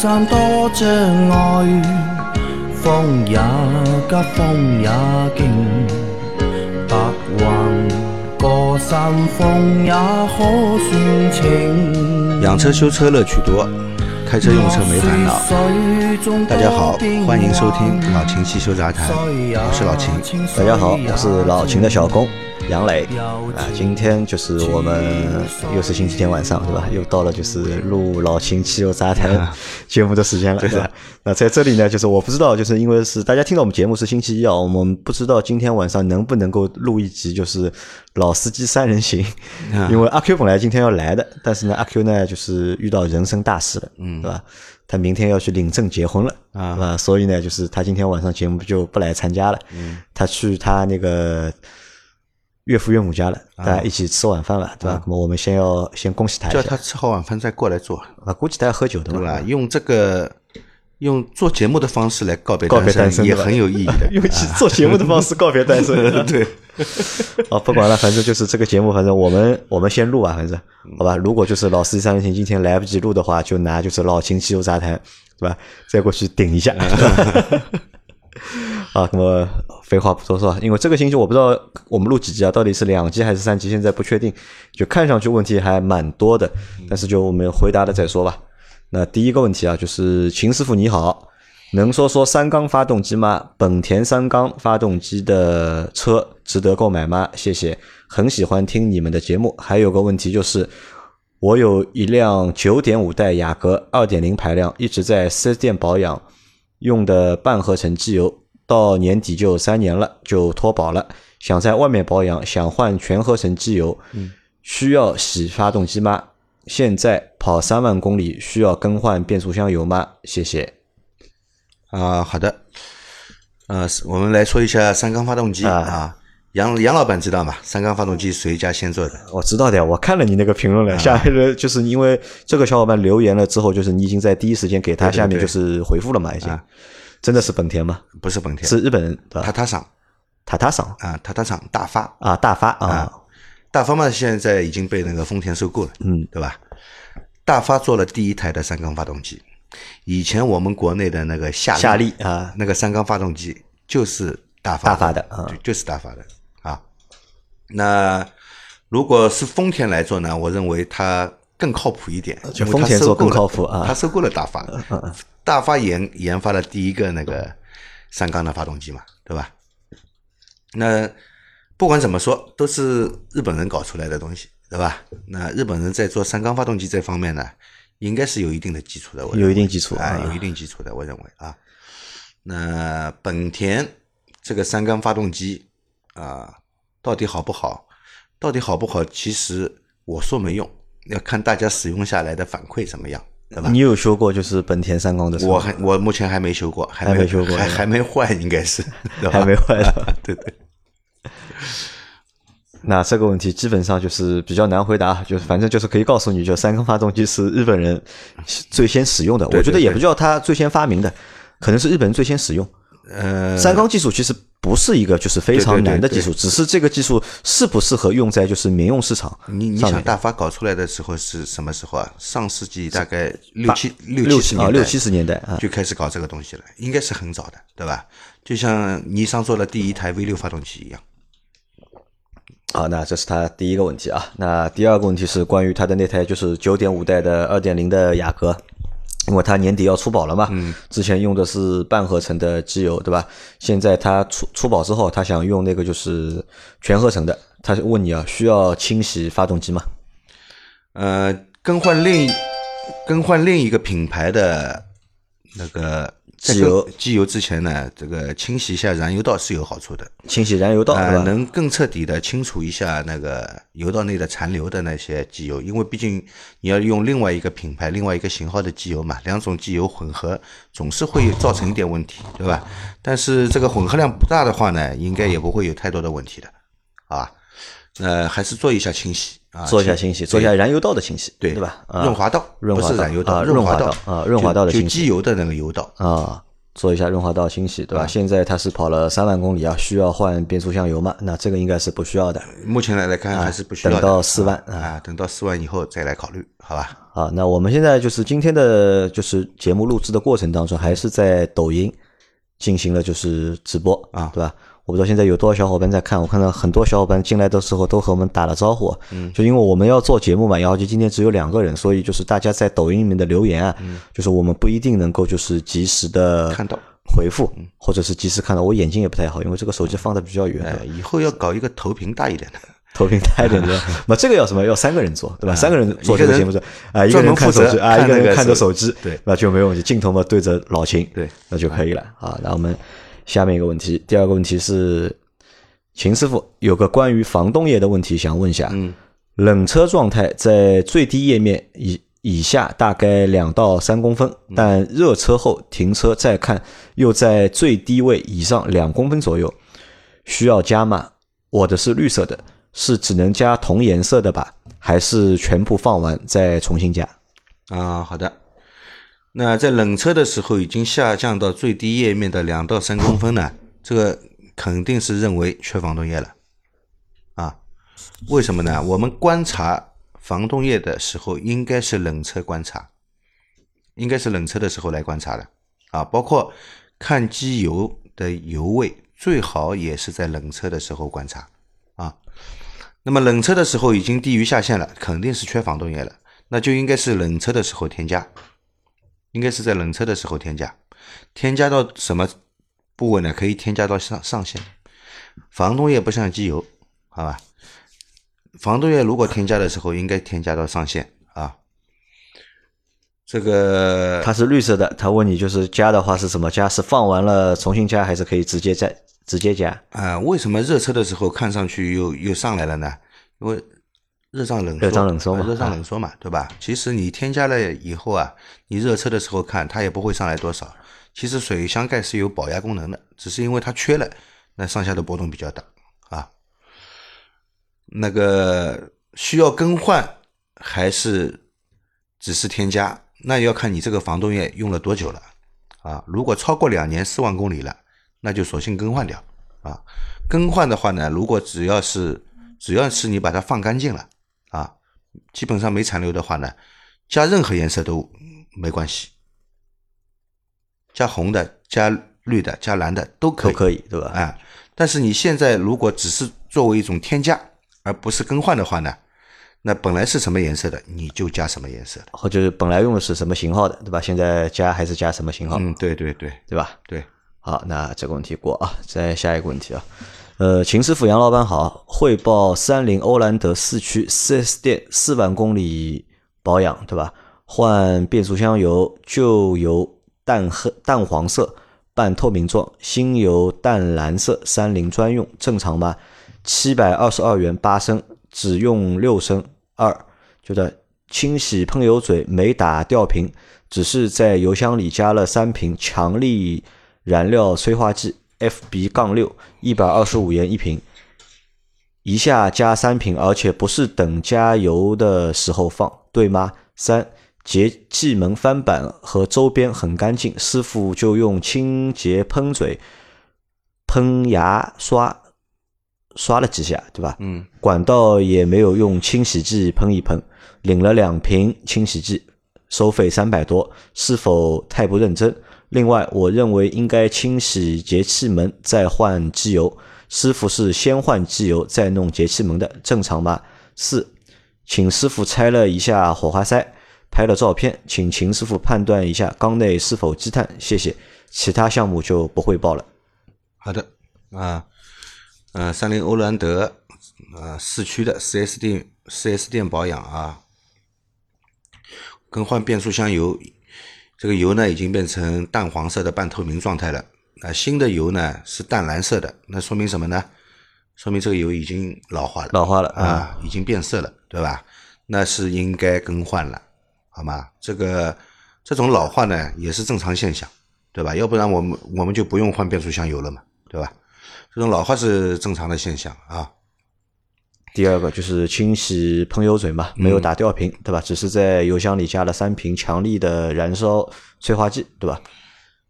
山多障碍，风也急，风也劲，白云过山峰也可算情。养车修车乐趣多，开车用车没烦恼。大家好，欢迎收听老秦汽修杂谈，我是老秦。大家好，我是老秦的小工杨磊啊。今天就是我们又是星期天晚上，对吧？又到了就是录老秦汽油杂谈 节目的时间了，对吧？那在这里呢，就是我不知道，就是因为是大家听到我们节目是星期一啊，我们不知道今天晚上能不能够录一集，就是老司机三人行。因为阿 Q 本来今天要来的，但是呢，阿 Q 呢就是遇到人生大事了，嗯，对吧？他明天要去领证结婚了，啊，所以呢，就是他今天晚上节目就不来参加了，嗯，他去他那个岳父岳母家了，大家一起吃晚饭了，对吧？那么我们先要先恭喜他，叫他吃好晚饭再过来做，啊，估计他要喝酒的，对吧？用这个用做节目的方式来告别告别单身也很有意义的，用做节目的方式告别单身，对。啊，不管了，反正就是这个节目，反正我们我们先录啊，反正好吧。如果就是老司机三人行今天来不及录的话，就拿就是老秦汽油杂谈，对吧？再过去顶一下。啊，那么废话不多说，因为这个星期我不知道我们录几集啊，到底是两集还是三集，现在不确定。就看上去问题还蛮多的，但是就我们回答了再说吧。那第一个问题啊，就是秦师傅你好。能说说三缸发动机吗？本田三缸发动机的车值得购买吗？谢谢，很喜欢听你们的节目。还有个问题就是，我有一辆九点五代雅阁二点零排量，一直在四 S 店保养，用的半合成机油，到年底就三年了，就脱保了。想在外面保养，想换全合成机油，需要洗发动机吗？现在跑三万公里，需要更换变速箱油吗？谢谢。啊，好的，呃，我们来说一下三缸发动机啊。杨杨老板知道吗？三缸发动机谁家先做的？我知道的，我看了你那个评论了。下面就是因为这个小伙伴留言了之后，就是你已经在第一时间给他下面就是回复了嘛，已经。真的是本田吗？不是本田，是日本人。塔塔厂，塔塔厂啊，塔塔厂大发啊，大发啊，大发嘛，现在已经被那个丰田收购了，嗯，对吧？大发做了第一台的三缸发动机。以前我们国内的那个夏夏利啊，那个三缸发动机就是大发大发的啊，就是大发的啊。那如果是丰田来做呢？我认为它更靠谱一点，就丰田做更靠谱啊。它收购了大发，大发研研发了第一个那个三缸的发动机嘛，对吧？那不管怎么说，都是日本人搞出来的东西，对吧？那日本人在做三缸发动机这方面呢？应该是有一定的基础的，有一定基础啊，有一定基础的，我认为啊。那本田这个三缸发动机啊，到底好不好？到底好不好？其实我说没用，要看大家使用下来的反馈怎么样，对吧？你有修过就是本田三缸的？我还我目前还没修过，还没修过，还还没坏，应该是还没换，对 对。那这个问题基本上就是比较难回答，就是反正就是可以告诉你，就三缸发动机是日本人最先使用的。我觉得也不叫他最先发明的，可能是日本人最先使用。呃，三缸技术其实不是一个就是非常难的技术，只是这个技术适不适合用在就是民用市场。你你想大发搞出来的时候是什么时候啊？上世纪大概六七六七年六七十年代就开始搞这个东西了，应该是很早的，对吧？就像尼桑做的第一台 V 六发动机一样。好，那这是他第一个问题啊。那第二个问题是关于他的那台就是九点五代的二点零的雅阁，因为他年底要出保了嘛。嗯。之前用的是半合成的机油，对吧？现在他出出保之后，他想用那个就是全合成的。他问你啊，需要清洗发动机吗？呃，更换另更换另一个品牌的那个。机油机油之前呢，这个清洗一下燃油道是有好处的。清洗燃油道，能更彻底的清除一下那个油道内的残留的那些机油，因为毕竟你要用另外一个品牌、另外一个型号的机油嘛，两种机油混合总是会造成一点问题，对吧？但是这个混合量不大的话呢，应该也不会有太多的问题的，啊，呃，还是做一下清洗啊，做一下清洗，做一下燃油道的清洗，对对吧？润滑道，不是燃油道，润滑道啊，润滑道的清洗，就机油的那个油道啊。做一下润滑道清洗，对吧？现在它是跑了三万公里啊，需要换变速箱油嘛？那这个应该是不需要的。目前来来看还是不需要的。等到四万啊，等到四万以后再来考虑，好吧？啊，那我们现在就是今天的就是节目录制的过程当中，还是在抖音进行了就是直播啊，对吧？我不知道现在有多少小伙伴在看，我看到很多小伙伴进来的时候都和我们打了招呼。嗯，就因为我们要做节目嘛，然后就今天只有两个人，所以就是大家在抖音里面的留言啊，就是我们不一定能够就是及时的看到回复，或者是及时看到。我眼睛也不太好，因为这个手机放的比较远。哎，以后要搞一个投屏大一点的，投屏大一点的。那这个要什么？要三个人做，对吧？三个人做这个节目是啊，一个人看手机啊，一个人看着手机，对，那就没有问题。镜头嘛对着老秦，对，那就可以了啊。那我们下面一个问题，第二个问题是。秦师傅有个关于防冻液的问题想问一下，嗯，冷车状态在最低液面以以下大概两到三公分，但热车后停车再看又在最低位以上两公分左右，需要加吗？我的是绿色的，是只能加同颜色的吧？还是全部放完再重新加？啊，好的。那在冷车的时候已经下降到最低液面的两到三公分呢？这个。肯定是认为缺防冻液了，啊，为什么呢？我们观察防冻液的时候，应该是冷车观察，应该是冷车的时候来观察的，啊，包括看机油的油位，最好也是在冷车的时候观察，啊，那么冷车的时候已经低于下限了，肯定是缺防冻液了，那就应该是冷车的时候添加，应该是在冷车的时候添加，添加到什么？部位呢可以添加到上上限，防冻液不像机油，好吧？防冻液如果添加的时候，应该添加到上限啊。这个它是绿色的，他问你就是加的话是什么加？是放完了重新加，还是可以直接再直接加？啊，为什么热车的时候看上去又又上来了呢？因为热胀冷缩，热胀冷缩嘛，热胀冷缩嘛，对吧？其实你添加了以后啊，你热车的时候看它也不会上来多少。其实水箱盖是有保压功能的，只是因为它缺了，那上下的波动比较大啊。那个需要更换还是只是添加？那要看你这个防冻液用了多久了啊。如果超过两年四万公里了，那就索性更换掉啊。更换的话呢，如果只要是只要是你把它放干净了啊，基本上没残留的话呢，加任何颜色都没关系。加红的、加绿的、加蓝的都可以，都可以，对吧？哎，但是你现在如果只是作为一种添加，而不是更换的话呢，那本来是什么颜色的，你就加什么颜色的，或者本来用的是什么型号的，对吧？现在加还是加什么型号？嗯，对对对，对吧？对，好，那这个问题过啊，再下一个问题啊，呃，秦师傅、杨老板好，汇报三菱欧蓝德四驱四 S 店四万公里保养，对吧？换变速箱油，旧油。淡黑淡黄色，半透明状，新油淡蓝色，三菱专用，正常吗？七百二十二元八升，只用六升二，觉得清洗喷油嘴没打吊瓶，只是在油箱里加了三瓶强力燃料催化剂 FB 杠六，一百二十五元一瓶，一下加三瓶，而且不是等加油的时候放，对吗？三。节气门翻板和周边很干净，师傅就用清洁喷嘴喷牙刷刷了几下，对吧？嗯，管道也没有用清洗剂喷一喷，领了两瓶清洗剂，收费三百多，是否太不认真？另外，我认为应该清洗节气门再换机油，师傅是先换机油再弄节气门的，正常吗？四，请师傅拆了一下火花塞。拍了照片，请秦师傅判断一下缸内是否积碳，谢谢。其他项目就不汇报了。好的，啊，呃，三菱欧蓝德，呃，四驱的四 S 店，四 S 店保养啊，更换变速箱油，这个油呢已经变成淡黄色的半透明状态了。那新的油呢是淡蓝色的，那说明什么呢？说明这个油已经老化了，老化了啊，已经变色了，对吧？那是应该更换了。好吗？这个这种老化呢，也是正常现象，对吧？要不然我们我们就不用换变速箱油了嘛，对吧？这种老化是正常的现象啊。第二个就是清洗喷油嘴嘛，没有打吊瓶，对吧？只是在油箱里加了三瓶强力的燃烧催化剂，对吧？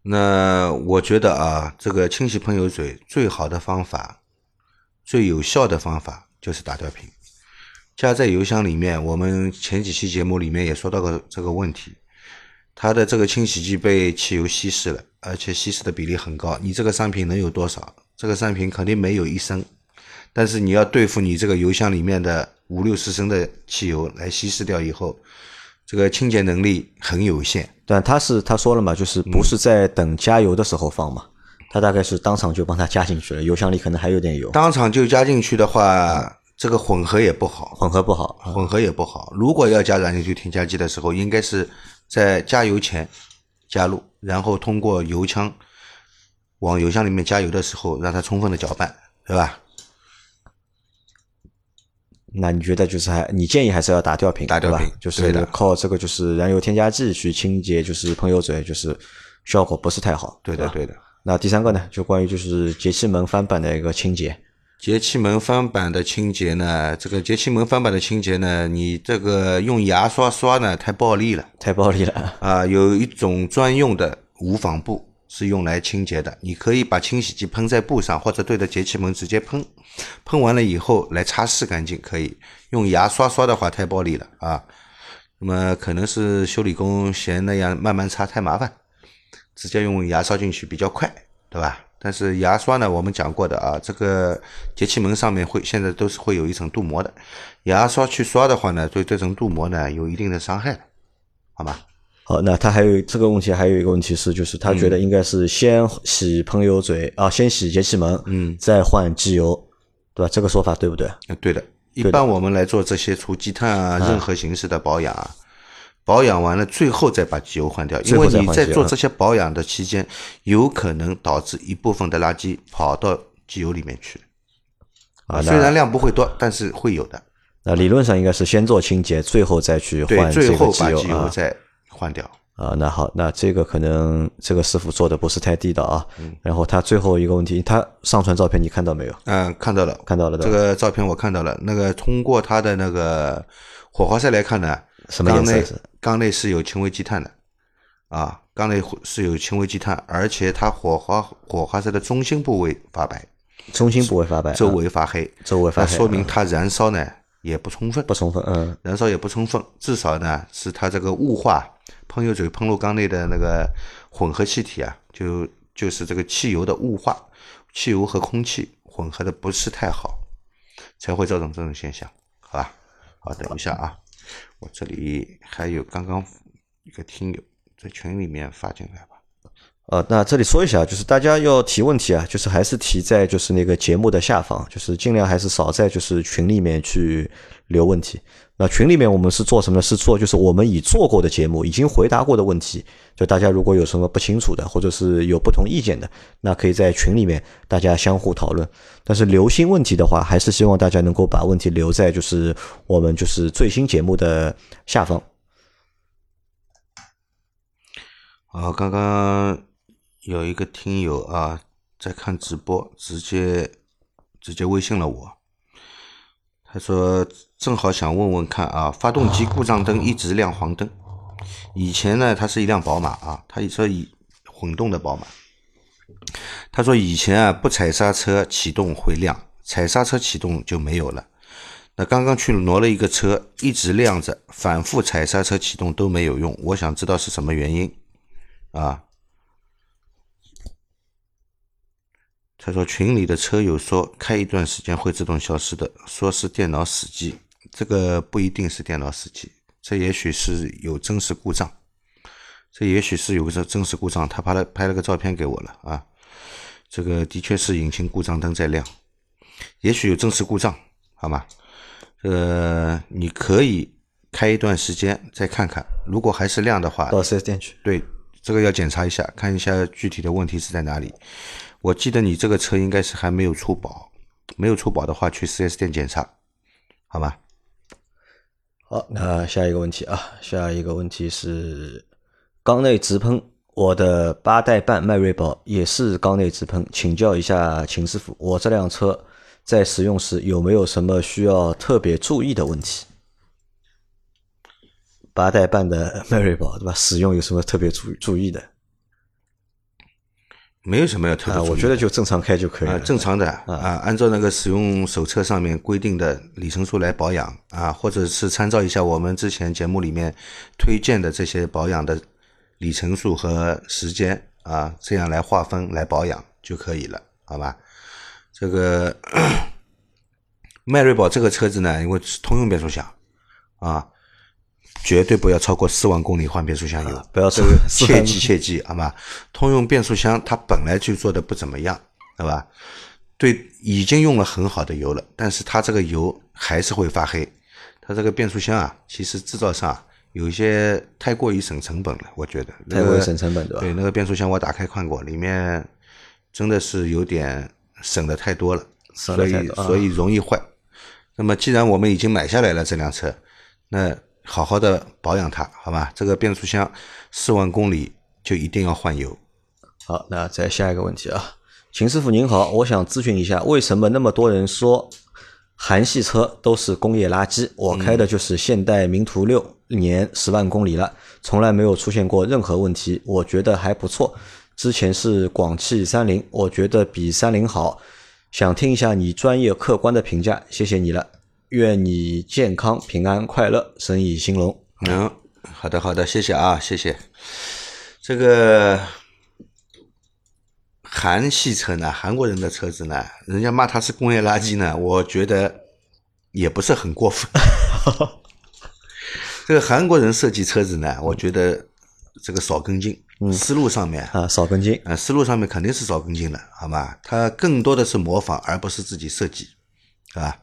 那我觉得啊，这个清洗喷油嘴最好的方法、最有效的方法就是打吊瓶。加在油箱里面，我们前几期节目里面也说到过这个问题，它的这个清洗剂被汽油稀释了，而且稀释的比例很高。你这个商品能有多少？这个商品肯定没有一升，但是你要对付你这个油箱里面的五六十升的汽油来稀释掉以后，这个清洁能力很有限。但他是他说了嘛，就是不是在等加油的时候放嘛？他大概是当场就帮他加进去了，油箱里可能还有点油。当场就加进去的话，这个混合也不好，混合不好，混合也不好。如果要加燃油添加剂的时候，应该是在加油前加入，然后通过油枪往油箱里面加油的时候，让它充分的搅拌，对吧？那你觉得就是还你建议还是要打吊瓶，打吊瓶就是靠这个就是燃油添加剂去清洁，就是喷油嘴，就是效果不是太好。对的，对的。那第三个呢，就关于就是节气门翻板的一个清洁。节气门翻板的清洁呢，这个节气门翻板的清洁呢，你这个用牙刷刷呢太暴力了太暴力了，啊！有一种专用的无纺布是用来清洁的，你可以把清洗剂喷在布上，或者对着节气门直接喷，喷完了以后来擦拭干净，可以。用牙刷刷的话太暴力了啊，那么可能是修理工嫌那样慢慢擦太麻烦，直接用牙刷进去比较快，对吧？但是牙刷呢，我们讲过的啊，这个节气门上面会现在都是会有一层镀膜的，牙刷去刷的话呢，对这层镀膜呢有一定的伤害的，好吗？好，那他还有这个问题，还有一个问题是，就是他觉得应该是先洗喷油嘴、啊，先洗节气门，嗯，再换机油，对吧？这个说法对不对？呃对的，一般我们来做这些除积碳啊，任何形式的保养啊，保养完了最后再把机油换掉，因为你在做这些保养的期间，有可能导致一部分的垃圾跑到机油里面去。啊，虽然量不会多，但是会有的。那理论上应该是先做清洁，最后再去，换这个最后把机油啊。机油再换掉。啊，那好，那这个可能这个师傅做的不是太地道啊。嗯然后他最后一个问题，他上传照片你看到没有？嗯，看到了，看到了。这个照片我看到了。那个通过他的那个火花塞来看呢，什么颜缸内色？缸内是有轻微积碳的，啊，缸内是有轻微积碳，而且它火花火花塞的中心部位发白，中心部位发白，周啊围发黑，周围发黑，那说明啊它燃烧呢也不充分，不充分。嗯，燃烧也不充分，至少呢是它这个雾化喷油嘴喷入缸内的那个混合气体啊，就就是这个汽油的雾化，汽油和空气混合的不是太好，才会造成这种现象，好吧？好，等一下啊，我这里还有刚刚一个听友在群里面发进来吧。呃，那这里说一下，就是大家要提问题啊，就是还是提在就是那个节目的下方，就是尽量还是少在就是群里面去留问题。那群里面我们是做什么？是做就是我们已做过的节目，已经回答过的问题，就大家如果有什么不清楚的，或者是有不同意见的，那可以在群里面大家相互讨论。但是留新问题的话，还是希望大家能够把问题留在就是我们就是最新节目的下方。啊，刚刚有一个听友啊在看直播，直接直接微信了我。他说正好想问问看啊，发动机故障灯一直亮黄灯。以前呢，它是一辆宝马啊，他说以混动的宝马。他说以前啊不踩刹车启动会亮，踩刹车启动就没有了。那刚刚去挪了一个车，一直亮着，反复踩刹车启动都没有用。我想知道是什么原因啊？他说群里的车友说开一段时间会自动消失的，说是电脑死机，这个不一定是电脑死机，这也许是有真实故障，这也许是有个真实故障，他拍了拍了个照片给我了啊，这个的确是引擎故障灯在亮，也许有真实故障，好吗？呃，你可以开一段时间再看看，如果还是亮的话，到 4S 店去。对，这个要检查一下，看一下具体的问题是在哪里。我记得你这个车应该是还没有出保，没有出保的话，去 4S 店检查，好吗？好，那下一个问题啊，下一个问题是缸内直喷，我的八代半迈锐宝也是缸内直喷，请教一下秦师傅，我这辆车在使用时有没有什么需要特别注意的问题？八代半的迈锐宝对吧？使用有什么特别注注意的？没有什么要特别。我觉得就正常开就可以啊，了。正常的啊，按照那个使用手册上面规定的里程数来保养啊，或者是参照一下我们之前节目里面推荐的这些保养的里程数和时间啊，这样来划分来保养就可以了，好吧？这个 迈锐宝这个车子呢，因为是通用变速箱啊，绝对不要超过四万公里换变速箱油，不要超这个4万切记切记，好吗？通用变速箱它本来就做的不怎么样，对吧？对，已经用了很好的油了，但是它这个油还是会发黑。它这个变速箱啊，其实制造上啊有一些太过于省成本了，我觉得太过于省成本对吧对，那个变速箱我打开看过，里面真的是有点省的太多了，所以所以容易坏。那么既然我们已经买下来了这辆车，那好好的保养它，好吧？这个变速箱四万公里就一定要换油。好，那再下一个问题啊，秦师傅您好，我想咨询一下，为什么那么多人说韩系车都是工业垃圾？我开的就是现代名图六，年十万公里了，从来没有出现过任何问题，我觉得还不错。之前是广汽三菱，我觉得比三菱好，想听一下你专业客观的评价，谢谢你了。愿你健康平安快乐，生意兴隆。嗯，好的好的，谢谢啊，谢谢。这个韩系车呢，韩国人的车子呢，人家骂它是工业垃圾呢，我觉得也不是很过分。这个韩国人设计车子呢，我觉得这个少跟进，思路上面啊，少跟进。呃，思路上面肯定是少跟进的，好吧？他更多的是模仿，而不是自己设计，啊。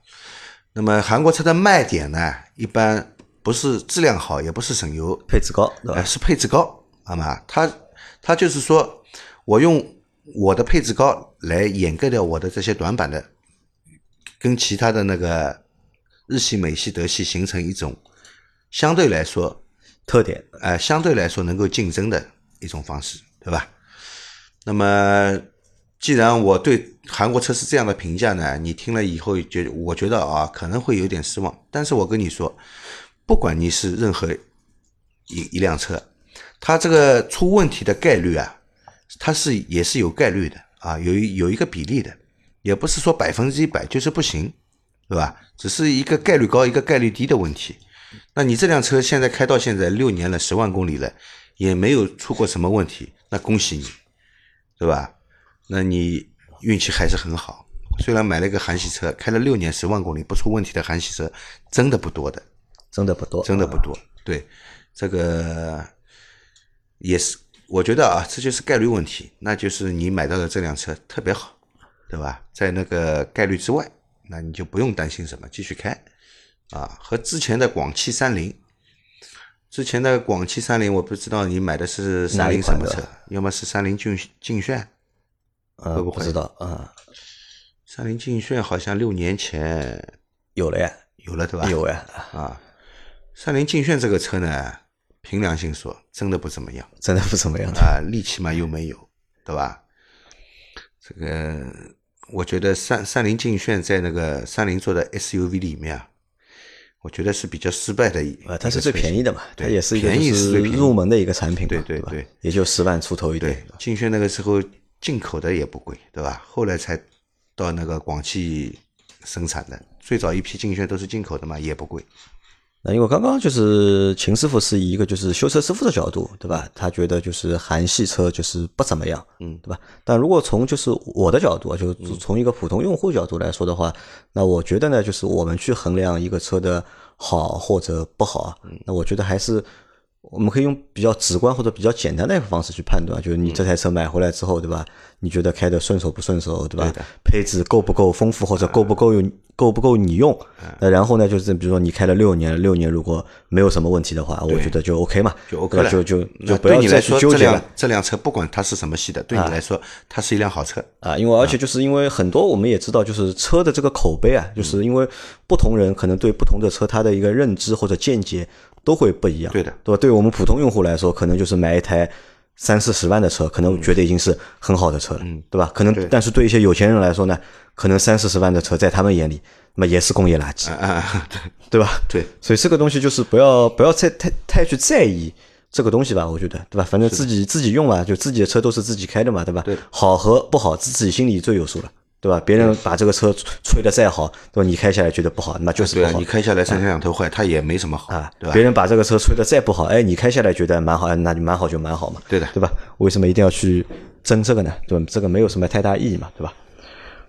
吧？那么韩国车的卖点呢，一般不是质量好，也不是省油，配置高，对吧呃，？是配置高，好吗？它它就是说我用我的配置高来掩盖掉我的这些短板的，跟其他的那个日系、美系、德系形成一种相对来说特点呃，相对来说能够竞争的一种方式，对吧？那么，既然我对韩国车是这样的评价呢，你听了以后觉，我觉得啊，可能会有点失望。但是我跟你说，不管你是任何一一辆车，它这个出问题的概率啊，它是也是有概率的啊，有有一个比例的，也不是说百分之一百就是不行，对吧？只是一个概率高一个概率低的问题。那你这辆车现在开到现在六年了，十万公里了，也没有出过什么问题，那恭喜你，对吧？那你运气还是很好。虽然买了一个韩系车，开了六年十万公里不出问题的韩系车，真的不多的，真的不多，真的不多。对，这个也是，我觉得啊，这就是概率问题，那就是你买到的这辆车特别好，对吧？在那个概率之外，那你就不用担心什么，继续开。啊，和之前的广汽三菱，之前的广汽三菱，我不知道你买的是三菱什么车要么是三菱劲劲炫，呃，会不会不知道啊，三菱劲炫好像六年前有了呀，有了，对吧？有呀，啊，三菱劲炫这个车呢，凭良心说，真的不怎么样真的不怎么样的。啊，力气嘛又没有，对吧？这个我觉得三三菱劲炫在那个三菱做的 SUV 里面啊，我觉得是比较失败的一。呃，它是最便宜的嘛，它也是一个便宜入门的一个产品对对对也就十万出头一点。，劲炫那个时候进口的也不贵，对吧？后来才到那个广汽生产的，最早一批劲炫都是进口的嘛，也不贵。那因为刚刚就是秦师傅是以一个就是修车师傅的角度，对吧？他觉得就是韩系车就是不怎么样，嗯对吧？但如果从就是我的角度啊，就从一个普通用户角度来说的话，那我觉得呢，就是我们去衡量一个车的好或者不好那我觉得还是我们可以用比较直观或者比较简单的一个方式去判断，就是你这台车买回来之后，对吧？你觉得开的顺手不顺手，对吧？对配置够不够丰富，或者够不够用够不够你用？那然后呢，就是比如说你开了六年，六年如果没有什么问题的话，我觉得就 OK 嘛，就 OK 了，就就就不要你来，去纠结了这辆。这辆车不管它是什么系的，对你来说，它是一辆好车。啊，因为而且就是因为很多我们也知道，就是车的这个口碑啊，嗯就是因为不同人可能对不同的车它的一个认知或者见解都会不一样，对的对吧？对我们普通用户来说，可能就是买一台三四十万的车，可能觉得已经是很好的车了，嗯对吧？可能但是对一些有钱人来说呢，可能三四十万的车在他们眼里，那么也是工业垃圾，啊啊，对对吧？对，所以这个东西就是不要不要太太太去在意这个东西吧，我觉得对吧？反正自己自己用嘛，就自己的车都是自己开的嘛，对吧？对好和不好自己心里最有数了，对吧？别人把这个车吹得再好，对吧？你开下来觉得不好，那就是对啊，不好你开下来三天两头坏，它也没什么好啊。对吧别？人把这个车吹得再不好，哎，你开下来觉得蛮好，哎那就蛮好就蛮好嘛，对的对吧？为什么一定要去争这个呢？对吧？这个没有什么太大意义嘛，对吧？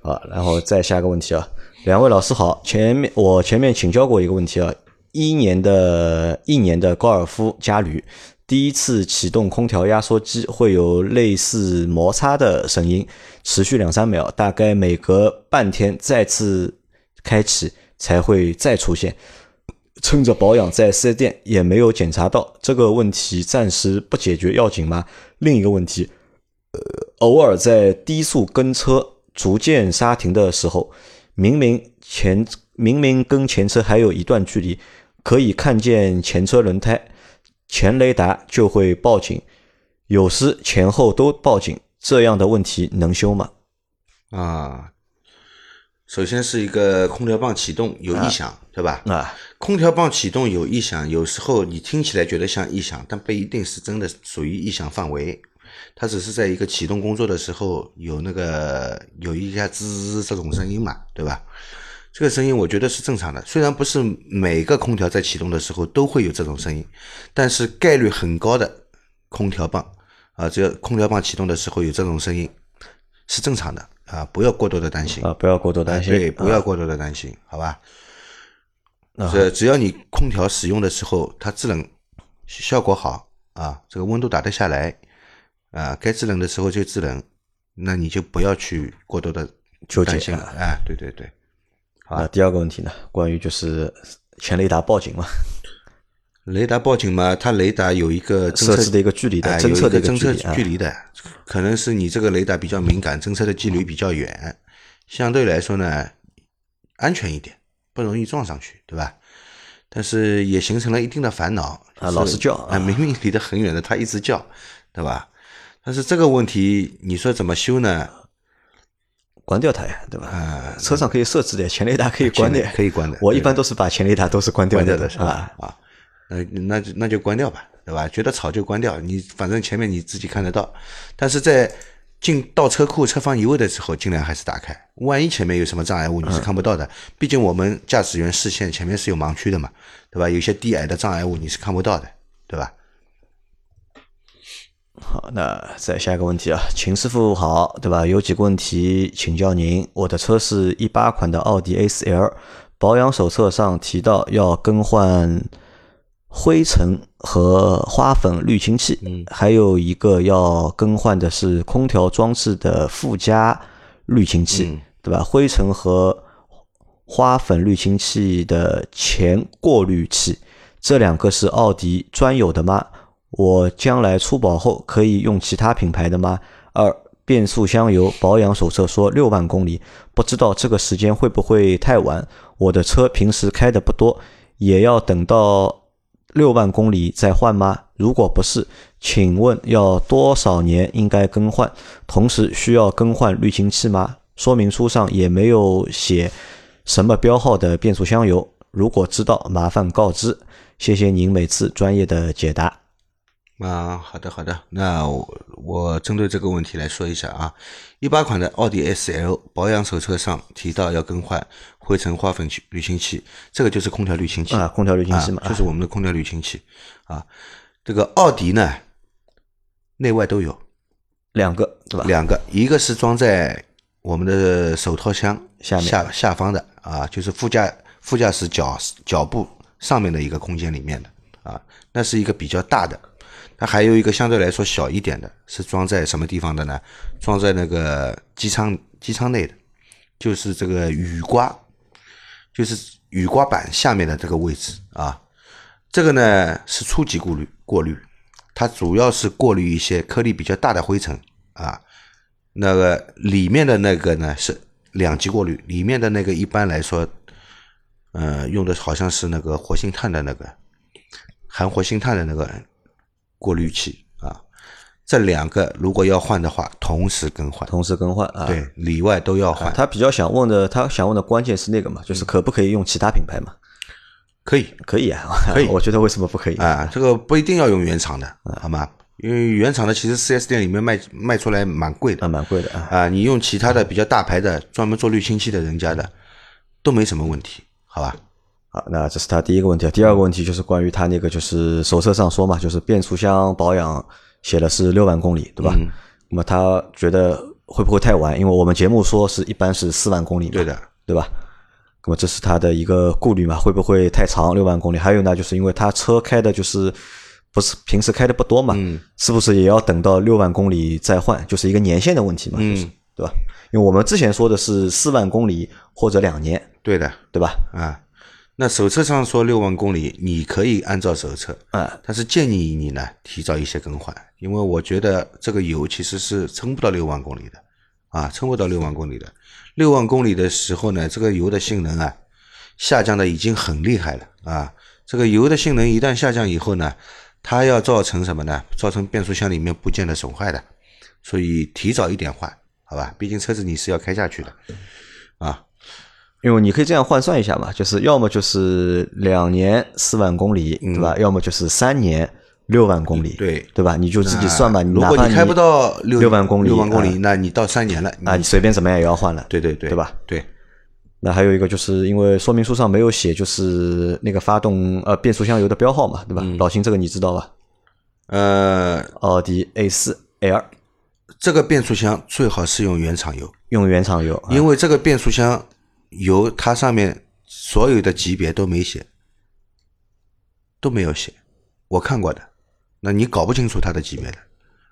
啊，然后再下一个问题啊，两位老师好，前面我前面请教过一个问题啊，一年的一年的高尔夫加铝，第一次启动空调压缩机会有类似摩擦的声音，持续两三秒，大概每隔半天再次开启才会再出现。趁着保养在四 S 店也没有检查到这个问题，暂时不解决要紧吗？另一个问题，呃，偶尔在低速跟车逐渐刹停的时候，明明前明明跟前车还有一段距离，可以看见前车轮胎，前雷达就会报警，有时前后都报警，这样的问题能修吗？啊，首先是一个空调棒启动有异响，对吧？啊，空调棒启动有异响，有时候你听起来觉得像异响，但不一定是真的属于异响范围。它只是在一个启动工作的时候有那个有一下滋这种声音嘛，对吧？这个声音我觉得是正常的，虽然不是每个空调在启动的时候都会有这种声音，但是概率很高的空调棒啊，只要空调棒启动的时候有这种声音是正常的啊，不要过多的担心啊，不要过多担心，对，不啊要过多的担心，好吧？啊这只要你空调使用的时候，它制冷效果好啊，这个温度打得下来啊，该制冷的时候就制冷，那你就不要去过多的纠结担心了。哎，对对对，那第二个问题呢？关于就是前雷达报警嘛，雷达报警嘛，它雷达有一个侦测设置的一个距离的哎侦测的有一个侦测距离啊距离的，可能是你这个雷达比较敏感，侦测的距离比较远，相对来说呢安全一点，不容易撞上去，对吧？但是也形成了一定的烦恼啊老是叫啊，明明离得很远的，它一直叫，对吧？但是这个问题，你说怎么修呢？关掉它呀，对吧？啊车上可以设置的，前雷达可以关的，可以关的我一般都是把前雷达都是关掉关掉的的是吧？啊，那那就那就关掉吧，对吧？觉得吵就关掉，你反正前面你自己看得到，但是在进倒车库车方移位的时候，尽量还是打开，万一前面有什么障碍物你是看不到的，毕竟我们驾驶员视线前面是有盲区的嘛，对吧？有些低矮的障碍物你是看不到的，对吧？好，那再下一个问题啊，秦师傅好，对吧？有几个问题请教您。我的车是一八款的奥迪 A4L，保养手册上提到要更换灰尘和花粉滤清器，嗯还有一个要更换的是空调装置的附加滤清器，嗯对吧？灰尘和花粉滤清器的前过滤器，这两个是奥迪专有的吗？我将来出保后可以用其他品牌的吗？二、变速箱油保养手册说六万公里，不知道这个时间会不会太晚？我的车平时开的不多，也要等到六万公里再换吗？如果不是，请问要多少年应该更换？同时需要更换滤清器吗？说明书上也没有写什么标号的变速箱油，如果知道麻烦告知。谢谢您每次专业的解答。啊，好的好的，那我我针对这个问题来说一下啊，一八款的奥迪 S L 保养手册上提到要更换灰尘花粉器滤清器，这个就是空调滤清器啊空调滤清器嘛啊就是我们的空调滤清器啊。这个奥迪呢，内外都有两个对吧？两个，一个是装在我们的手套箱下面下下方的啊，就是副驾副驾驶脚脚部上面的一个空间里面的啊，那是一个比较大的。它还有一个相对来说小一点的，是装在什么地方的呢？装在那个机舱机舱内的，就是这个雨刮，就是雨刮板下面的这个位置啊。这个呢是初级过滤过滤，它主要是过滤一些颗粒比较大的灰尘啊。那个里面的那个呢是两级过滤，里面的那个一般来说，呃，用的好像是那个活性炭的那个含活性炭的那个过滤器啊。这两个如果要换的话，同时更换，同时更换啊。对，里外都要换。他比较想问的，他想问的关键是那个嘛，就是可不可以用其他品牌嘛？可以可以啊，可以 我觉得为什么不可以？啊，这个不一定要用原厂的，好吗？因为原厂的其实 4S 店里面卖卖出来蛮贵的啊，蛮贵的啊。啊，你用其他的比较大牌的，专门做滤清器的人家的，都没什么问题，好吧？好，那这是他第一个问题。第二个问题就是关于他那个，就是手册上说嘛，就是变速箱保养写的是六万公里，对吧？那么他觉得会不会太晚？因为我们节目说是一般是四万公里，对的，对吧？那么这是他的一个顾虑嘛？会不会太长？六万公里？还有呢，就是因为他车开的就是不是平时开的不多嘛，嗯是不是也要等到六万公里再换？就是一个年限的问题嘛，就是嗯对吧？因为我们之前说的是四万公里或者两年，对的对吧？啊。那手册上说六万公里，你可以按照手册，啊，但是建议你呢提早一些更换，因为我觉得这个油其实是撑不到六万公里的，啊，撑不到六万公里的。六万公里的时候呢，这个油的性能啊下降的已经很厉害了啊。这个油的性能一旦下降以后呢，它要造成什么呢？造成变速箱里面部件的损坏的，所以提早一点换，好吧？毕竟车子你是要开下去的，啊，因为你可以这样换算一下嘛，就是要么就是两年四万公里，对吧？要么就是三年六万公里，嗯对对吧？你就自己算吧。如果你开不到六六万公里，六万公里，啊那你到三年了，啊，你随便怎么样也要换了，对对对，对吧？对，那还有一个就是因为说明书上没有写，就是那个发动呃变速箱油的标号嘛，对吧？嗯老秦这个你知道吧？呃，奥迪 A 四 L 这个变速箱最好是用原厂油，用原厂油，啊因为这个变速箱油它上面所有的级别都没写，都没有写，我看过的，那你搞不清楚它的级别的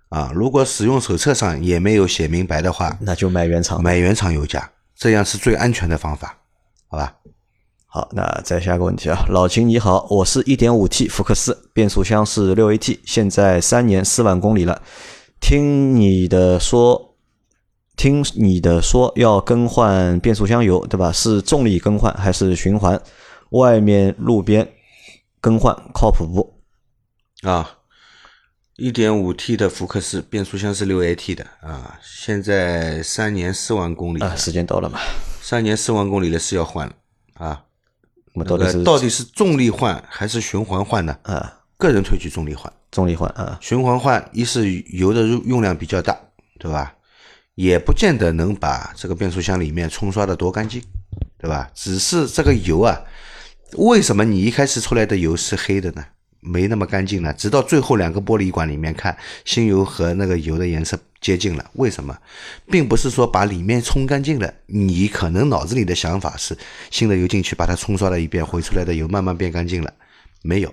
啊。如果使用手册上也没有写明白的话，那就买原厂。买原厂油价，这样是最安全的方法，好吧？好，那再下个问题啊，老秦你好，我是一点五 T 福克斯，变速箱是六 AT，现在三年四万公里了。听你的说，听你的说要更换变速箱油，对吧？是重力更换还是循环？外面路边更换靠谱不？啊，一点五 T 的福克斯变速箱是六 AT 的啊，现在三年四万公里啊，时间到了嘛？三年四万公里了是要换了啊。那么到底是呃到底是重力换还是循环换呢？啊，个人推举重力换，重力换啊？循环换一是油的用量比较大，对吧？也不见得能把这个变速箱里面冲刷的多干净，对吧？只是这个油啊，为什么你一开始出来的油是黑的呢？没那么干净呢？直到最后两个玻璃管里面看，新油和那个油的颜色接近了。为什么？并不是说把里面冲干净了，你可能脑子里的想法是新的油进去把它冲刷了一遍，回出来的油慢慢变干净了，没有，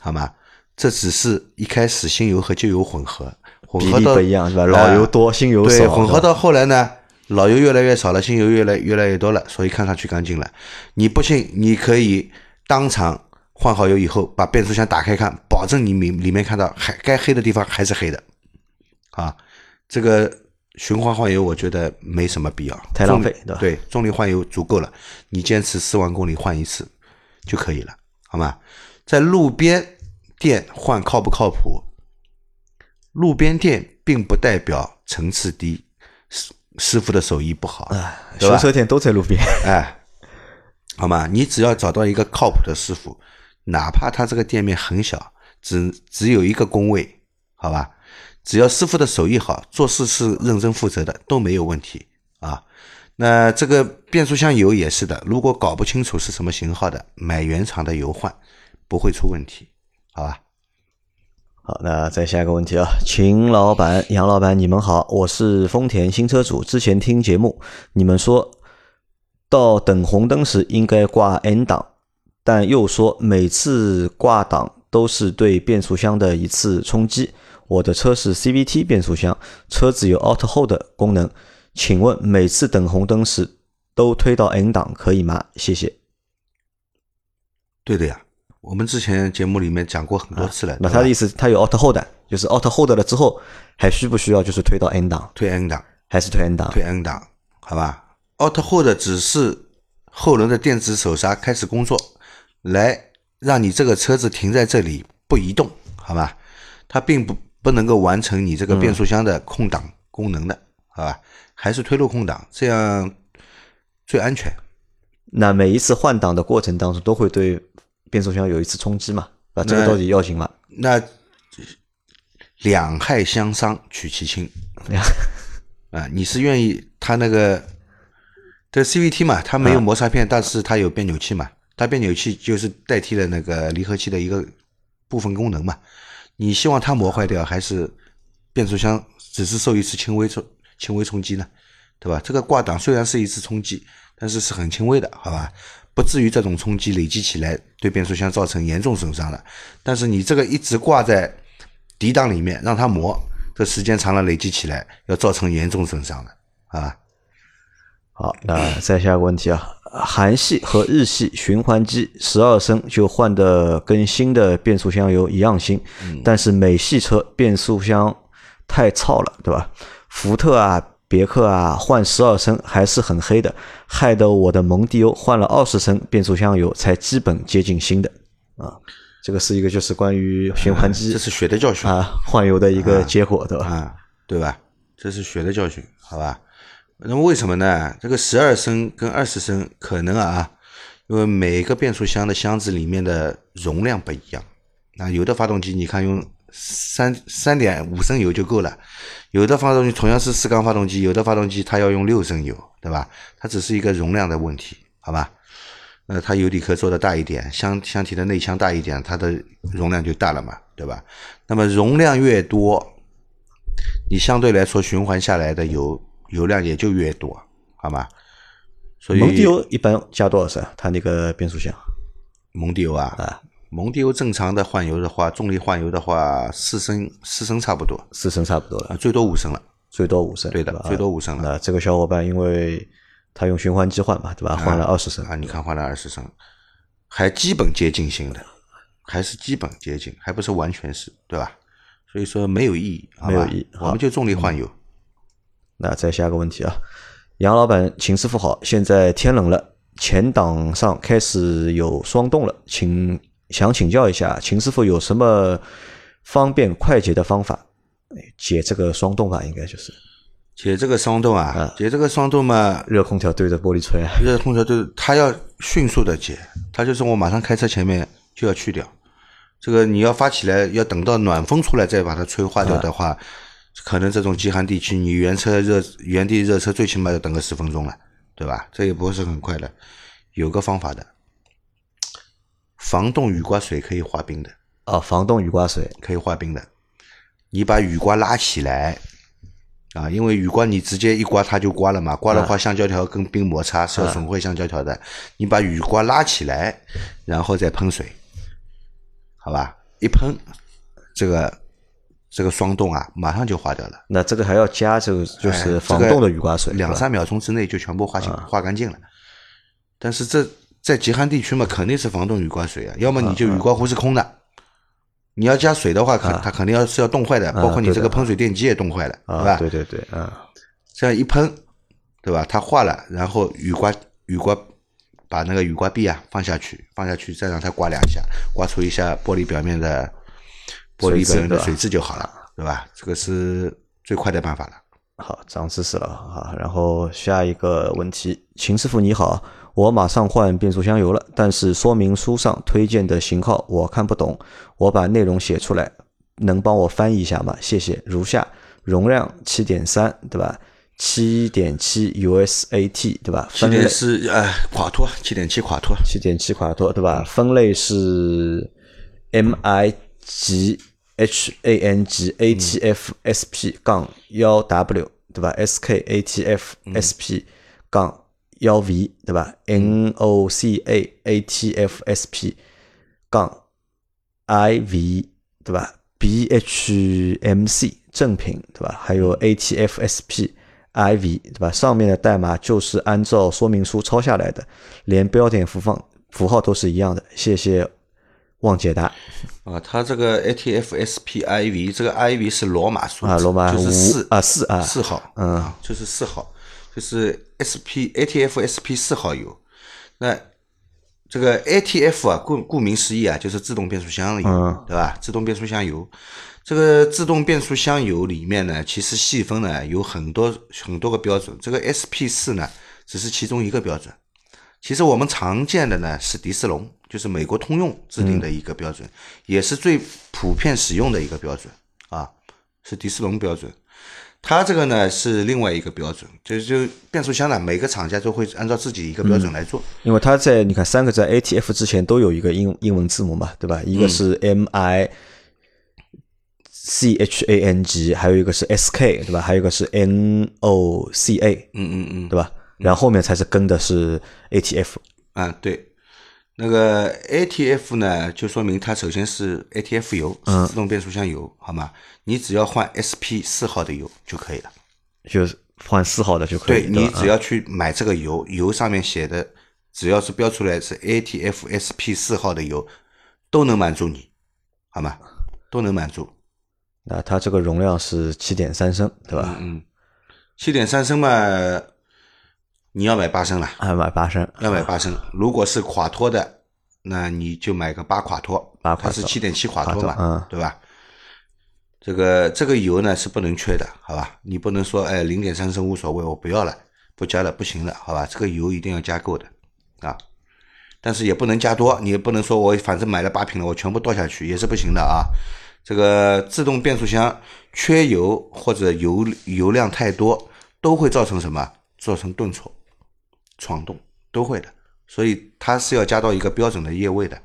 好吗？这只是一开始新油和旧油混合，比例合到不一样是吧？老油多，新油少，对，混合到后来呢，老油越来越少了，新油越来越来越多了，所以看上去干净了。你不信，你可以当场换好油以后，把变速箱打开看，保证你里里面看到还该黑的地方还是黑的。啊，这个循环换油，我觉得没什么必要，太浪费对吧对，重力换油足够了，你坚持四万公里换一次就可以了，好吗？在路边店换靠不靠谱？路边店并不代表层次低，师师傅的手艺不好，修车店都在路边。哎，好吗？你只要找到一个靠谱的师傅，哪怕他这个店面很小，只只有一个工位，好吧？只要师傅的手艺好，做事是认真负责的，都没有问题啊。那这个变速箱油也是的，如果搞不清楚是什么型号的，买原厂的油换不会出问题，好吧？好，那再下一个问题啊，秦老板、杨老板，你们好，我是丰田新车主。之前听节目，你们说到等红灯时应该挂 N 档，但又说每次挂档都是对变速箱的一次冲击。我的车是 CVT 变速箱，车子有 Auto Hold 功能，请问每次等红灯时都推到 N 档可以吗？谢谢。对的呀，我们之前节目里面讲过很多次了。那他的意思，他有 Auto Hold，就是 Auto Hold 了之后，还需不需要就是推到 N 档，推 N 档，还是推 N 档？推 N 档，好吧？Auto Hold 只是后轮的电子手刹开始工作，来让你这个车子停在这里不移动，好吧？它并不不能够完成你这个变速箱的空档功能的，好吧？还是推入空档，这样最安全，那每一次换挡的过程当中，都会对变速箱有一次冲击嘛？啊，这个那到底要紧吗？那两害相伤取其轻 啊，你是愿意它那个这 CVT 嘛，它没有摩擦片，但是它有变扭器嘛，它变扭器就是代替了那个离合器的一个部分功能嘛。你希望它磨坏掉，还是变速箱只是受一次轻微冲轻微冲击呢？对吧？这个挂档虽然是一次冲击，但是是很轻微的，好吧？不至于这种冲击累积起来对变速箱造成严重损伤了。但是你这个一直挂在底档里面让它磨，这时间长了累积起来要造成严重损伤的，啊。好，那再下一个问题啊，韩系和日系循环机十二升就换的跟新的变速箱油一样新，但是美系车变速箱太糙了，对吧？福特啊、别克啊换十二升还是很黑的，害得我的蒙迪欧换了二十升变速箱油才基本接近新的啊。这个是一个就是关于循环机 这是血的教训啊 换油的一个结果，对吧？啊，对吧？这是血的教训，好吧？那么为什么呢？这个十二升跟二十升可能啊，因为每个变速箱的箱子里面的容量不一样。那有的发动机你看用三三点五升油就够了，有的发动机同样是四缸发动机，有的发动机它要用六升油，对吧？它只是一个容量的问题，好吧？那它油底壳做的大一点，箱箱体的内腔大一点，它的容量就大了嘛，对吧？那么容量越多，你相对来说循环下来的油油量也就越多，好吗？所以蒙迪欧一般加多少升？它那个变速箱蒙迪欧啊，啊，蒙迪欧正常的换油的话，重力换油的话，四升四升差不多四升差不多了啊，。最多五升了。最多五升，对的最多五升了。那这个小伙伴因为他用循环机换嘛，对吧？换了二十升啊，你看换了二十升，还基本接近新的，还是基本接近，还不是完全是，对吧？所以说没有意义，没有意义我们就重力换油。那再下个问题啊，杨老板，秦师傅好，现在天冷了，前挡上开始有霜冻了，请想请教一下，秦师傅有什么方便快捷的方法哎解这个霜冻吧？应该就是解这个霜冻啊，解这个霜冻嘛，热空调对着玻璃吹啊。热空调就是它要迅速的解，它就是我马上开车前面就要去掉。这个你要发起来，要等到暖风出来再把它吹化掉的话，可能这种极寒地区，你原车热原地热车最起码要等个十分钟了，对吧？这也不是很快的，有个方法的，防冻雨刮水可以化冰的，啊，防冻雨刮水可以化冰的。你把雨刮拉起来，啊，因为雨刮你直接一刮它就刮了嘛，刮的话橡胶条跟冰摩擦是要损坏橡胶条的。你把雨刮拉起来，然后再喷水，好吧？一喷，这个这个霜冻啊，马上就化掉了。那这个还要加这个就是防冻的雨刮水，两三秒钟之内就全部化清化干净了。但是这在极寒地区嘛，肯定是防冻雨刮水啊，要么你就雨刮壶是空的。你要加水的话，肯它肯定要是要冻坏的，包括你这个喷水电机也冻坏了，对啊，吧？对对对，嗯，这样一喷，对吧？它化了，然后雨刮雨刮把那个雨刮臂啊放下去，放下去，再让它刮两下，刮出一下玻璃表面的玻璃表面的水渍就好了，对吧？这个是最快的办法了。好，长知识了啊！然后下一个问题，秦师傅你好，我马上换变速箱油了，但是说明书上推荐的型号我看不懂，我把内容写出来，能帮我翻译一下吗？谢谢。如下：容量七点三，对吧？七点七 USAT，对吧？七分类点四呃垮脱，七点七垮脱，七点七垮脱，对吧？分类是 MI 级 HAN 级 ATF SP 杠幺 W，对吧？SK ATF SP 杠幺 V，对吧？NOCA ATF SP 杠 IV，对吧？BHMC 正品，对吧？还有 ATF SP。IV 对吧？上面的代码就是按照说明书抄下来的，连标点符放符号都是一样的。谢谢望解答啊，它这个 ATF SPIV 这个 IV 是罗马数字，啊，罗马五就是四啊四啊四号，嗯啊，就是四号，就是 SP ATF SP 四号油。那这个 ATF 啊，顾顾名思义啊，就是自动变速箱油，嗯对吧？自动变速箱油，这个自动变速箱油里面呢，其实细分呢有很多很多个标准，这个 SP 四呢只是其中一个标准。其实我们常见的呢是迪斯龙，就是美国通用制定的一个标准，也是最普遍使用的一个标准啊，是迪斯龙标准。它这个呢是另外一个标准，就就变速箱呢，每个厂家都会按照自己一个标准来做。因为它在你看三个在 ATF 之前都有一个英英文字母嘛，对吧？一个是 M I C H A N G，还有一个是 S K，对吧？还有一个是 N O C A，嗯嗯嗯，对吧？然后后面才是跟的是 ATF。啊，对，那个 ATF 呢，就说明它首先是 ATF 油，是自动变速箱油，好吗？你只要换 SP 四号的油就可以了。就是换四号的就可以。对你只要去买这个油，油上面写的只要是标出来是 ATF SP 四号的油，都能满足你，好吗？都能满足。那它这个容量是七点三升，对吧？嗯，七点三升嘛，你要买八升了，啊，买八升，要买八升。如果是垮托的，那你就买个八垮托，八垮脱它是七点七垮脱嘛，嗯对吧？这个这个油呢是不能缺的，好吧？你不能说哎零点三升无所谓，我不要了，不加了不行了，好吧？这个油一定要加够的啊，但是也不能加多，你也不能说我反正买了八瓶了，我全部倒下去也是不行的啊。这个自动变速箱缺油或者油油量太多，都会造成什么？造成顿挫、闯动都会的，所以它是要加到一个标准的液位的。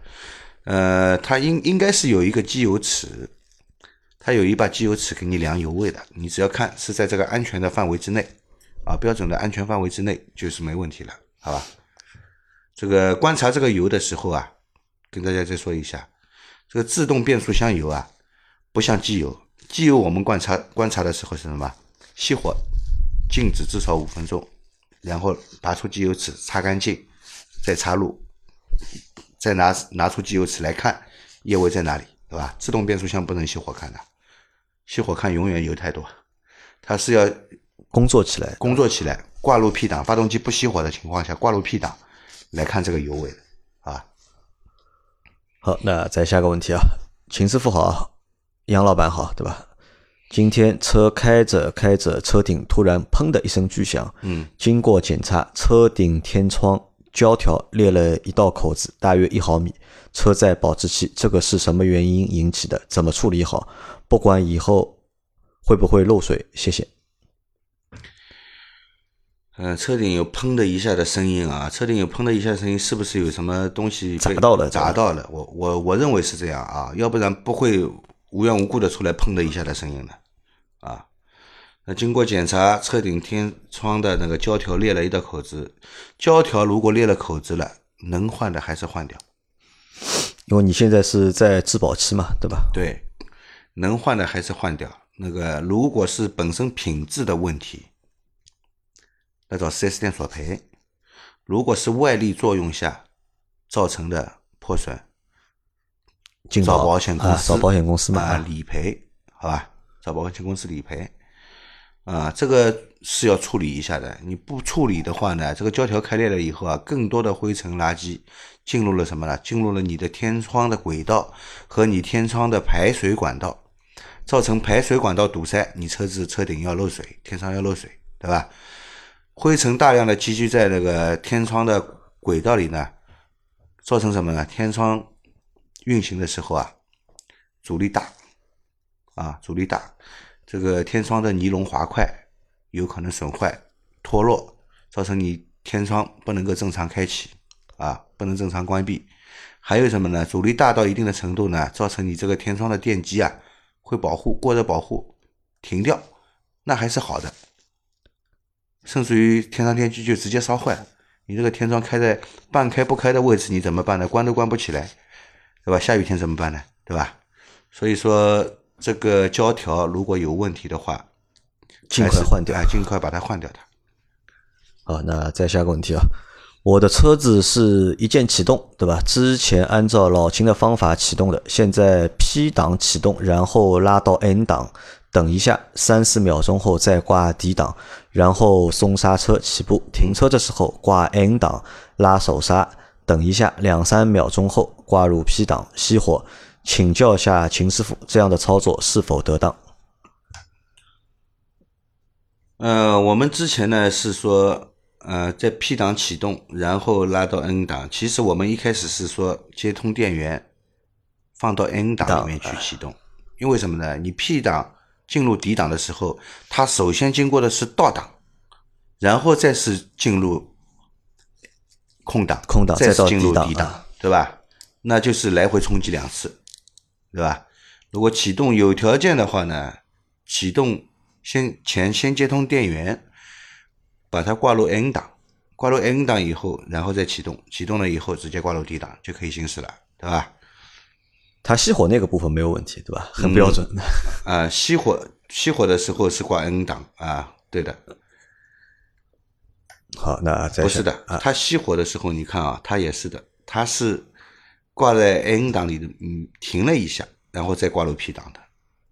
呃，它应应该是有一个机油尺，它有一把机油尺给你量油位的，你只要看是在这个安全的范围之内，啊，标准的安全范围之内就是没问题了，好吧？这个观察这个油的时候啊，跟大家再说一下，这个自动变速箱油啊，不像机油，机油我们观察观察的时候是什么？熄火，静止至少五分钟，然后拔出机油尺擦干净，再插入，再拿拿出机油尺来看液位在哪里，对吧？自动变速箱不能熄火看的，熄火看永远油太多，它是要工作起来。工作起来挂入 P 档，发动机不熄火的情况下挂入 P 档来看这个油位的啊。好，那再下个问题啊，秦师傅好，杨老板好，对吧？今天车开着开着，车顶突然砰的一声巨响，嗯，经过检查，车顶天窗胶条裂了一道口子，大约一毫米，车载保质期，这个是什么原因引起的？怎么处理好？不管以后会不会漏水，谢谢。呃，车顶有砰的一下的声音啊，车顶有砰的一下的声音，是不是有什么东西砸到了砸到了，我我我认为是这样啊，要不然不会无缘无故的出来砰的一下的声音了啊。那经过检查，车顶天窗的那个胶条裂了一道口子，胶条如果裂了口子了，能换的还是换掉。因为你现在是在质保期嘛，对吧？对，能换的还是换掉。那个如果是本身品质的问题，那找 4S 店索赔；如果是外力作用下造成的破损，进找保险公司、啊找保险公司嘛。啊理赔，好吧？找保险公司理赔。啊，这个是要处理一下的。你不处理的话呢，这个胶条开裂了以后啊，更多的灰尘垃圾进入了什么呢？进入了你的天窗的轨道和你天窗的排水管道，造成排水管道堵塞，你车子车顶要漏水，天窗要漏水，对吧？灰尘大量的积聚在那个天窗的轨道里呢，造成什么呢？天窗运行的时候啊，阻力大，啊，阻力大，这个天窗的尼龙滑块有可能损坏、脱落，造成你天窗不能够正常开启，啊，不能正常关闭。还有什么呢？阻力大到一定的程度呢，造成你这个天窗的电机啊会保护过热保护停掉，那还是好的。甚至于天窗电机就直接烧坏了，你这个天窗开在半开不开的位置，你怎么办呢？关都关不起来，对吧？下雨天怎么办呢？对吧？所以说这个胶条如果有问题的话，尽快换掉啊，尽快把它换掉它。好，那再下个问题啊，我的车子是一键启动，对吧？之前按照老秦的方法启动的，现在 P 档启动，然后拉到 N 档，等一下三四秒钟后再挂 D 档，然后松刹车起步，停车的时候挂 N 档，拉手刹，等一下两三秒钟后挂入 P 档熄火。请教下秦师傅，这样的操作是否得当？呃，我们之前呢是说呃，在 P 档启动，然后拉到 N 档。其实我们一开始是说接通电源，放到 N 档里面去启动，因为什么呢？你 P 档进入 D 档的时候，它首先经过的是倒档，然后再是进入空档，空档再进入 D 档对吧？那就是来回冲击两次，对吧？如果启动有条件的话呢，启动先前先接通电源，把它挂入 N 档，挂入 N 档以后，然后再启动，启动了以后直接挂入 D 档就可以行驶了，对吧？它熄火那个部分没有问题，对吧？很标准。啊、熄火熄火的时候是挂 N 档啊，对的，好，那再不是的，啊，它熄火的时候你看啊，它也是的，它是挂在 N 档里的，嗯，停了一下，然后再挂入 P 档的，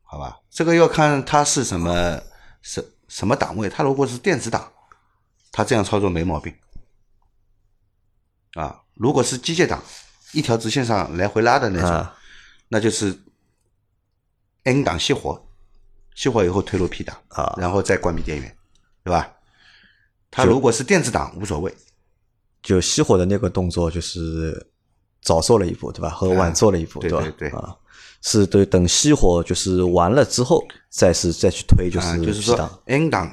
好吧？这个要看它是什么什什么档位，它如果是电子档，它这样操作没毛病，啊，如果是机械档，一条直线上来回拉的那种，啊。那就是 N 档熄火，熄火以后推入 P 档，啊。然后再关闭电源，对吧？它如果是电子档无所谓，就熄火的那个动作就是早做了一步，对吧？和晚做了一步，吧？对对对啊，是对，等熄火就是完了之后，再是再去推，就啊，是就是说，N 档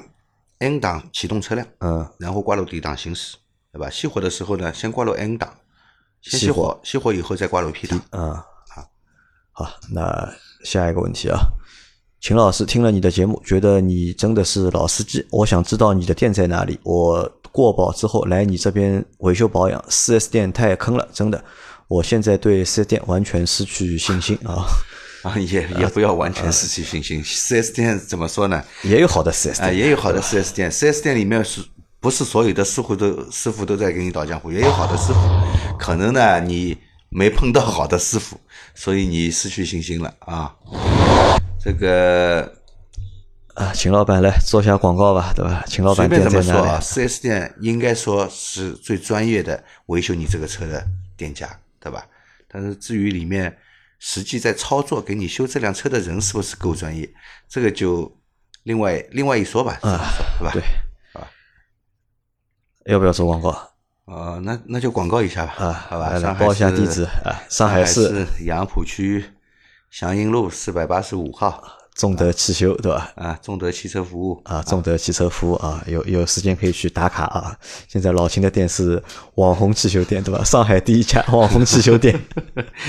N 档启动车辆，嗯，然后挂入 D 档行驶，对吧？熄火的时候呢，先挂入 N 档，先熄火熄火，以后再挂入 P 档。嗯，好，好，那下一个问题啊，秦老师听了你的节目，觉得你真的是老司机，我想知道你的店在哪里，我过保之后来你这边维修保养四 S 店太坑了，真的，我现在对四 S 店完全失去信心啊，啊，也也不要完全失去信心。4 S 店怎么说呢？也有好的四 S 啊，店，也有好的四 S 店。四 S 店里面是不是所有的师傅都师傅都在给你导江湖？也有好的师傅，可能呢你没碰到好的师傅，所以你失去信心了啊。这个啊，秦老板来做下广告吧，对吧？秦老板随板便怎么说啊，S 店应该说是最专业的维修你这个车的店家，对吧？但是至于里面实际在操作给你修这辆车的人是不是够专业，这个就另外另外一说吧，啊对吧？对，要不要做广告？呃，那那就广告一下吧，啊好吧？来来报一下地址啊上上海市杨浦区祥英路四百八十五号众德汽修，对吧？啊，中德汽车服务啊，众德汽车服务啊，有有时间可以去打卡啊。现在老秦的店是网红汽修店，对吧？上海第一家网红汽修店。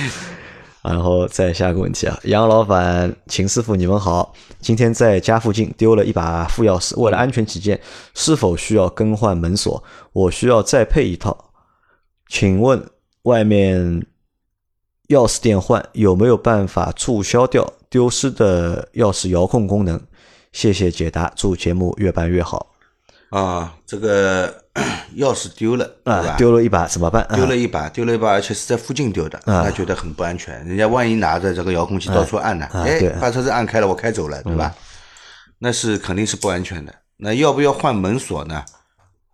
然后再下个问题啊，杨老板、秦师傅，你们好。今天在家附近丢了一把副钥匙，为了安全起见，是否需要更换门锁？我需要再配一套。请问外面钥匙电换有没有办法注销掉丢失的钥匙遥控功能？谢谢解答，祝节目越办越好。啊，这个 钥匙丢了，对吧啊，？丢了一把怎么办？丢啊了一把，丢了一把，而且是在附近丢的，那觉得很不安全。人家万一拿着这个遥控器到处按呢，哎把车子按开了，我开走了，对吧？那是肯定是不安全的。那要不要换门锁呢？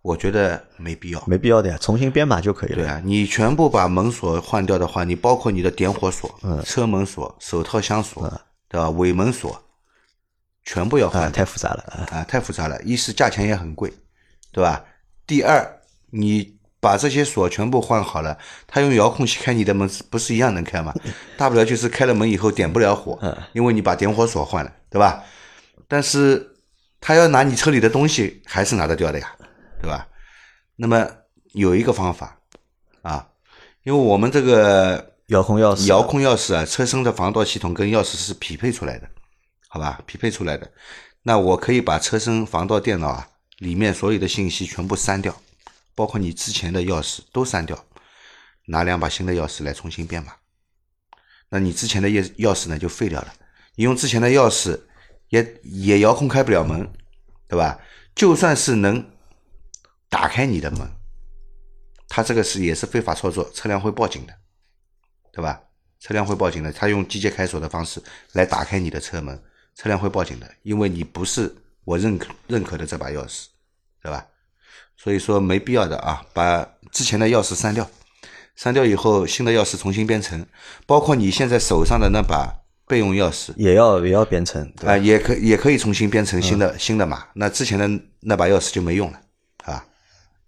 我觉得没必要。没必要的呀，重新编码就可以了。对啊，你全部把门锁换掉的话，你包括你的点火锁、车门锁、手套箱锁，对吧？尾门锁，全部要换啊，太复杂了啊！啊，太复杂了。一是价钱也很贵，对吧？第二，你把这些锁全部换好了，他用遥控器开你的门，不是一样能开吗？大不了就是开了门以后点不了火，因为你把点火锁换了，对吧？但是他要拿你车里的东西，还是拿得掉的呀，对吧？那么有一个方法啊，因为我们这个遥控钥匙，遥控钥匙啊，车身的防盗系统跟钥匙是匹配出来的，好吧？匹配出来的。那我可以把车身防盗电脑啊里面所有的信息全部删掉，包括你之前的钥匙都删掉，拿两把新的钥匙来重新编码。那你之前的钥钥匙呢就废掉了，你用之前的钥匙也也遥控开不了门，对吧？就算是能打开你的门，他这个是也是非法操作，车辆会报警的。对吧？车辆会报警的，他用机械开锁的方式来打开你的车门，车辆会报警的，因为你不是我认可认可的这把钥匙，对吧？所以说没必要的啊，把之前的钥匙删掉，删掉以后新的钥匙重新编程，包括你现在手上的那把备用钥匙也要也要编程，对啊、吧？也可也可以重新编程新的、新的码，那之前的那把钥匙就没用了啊。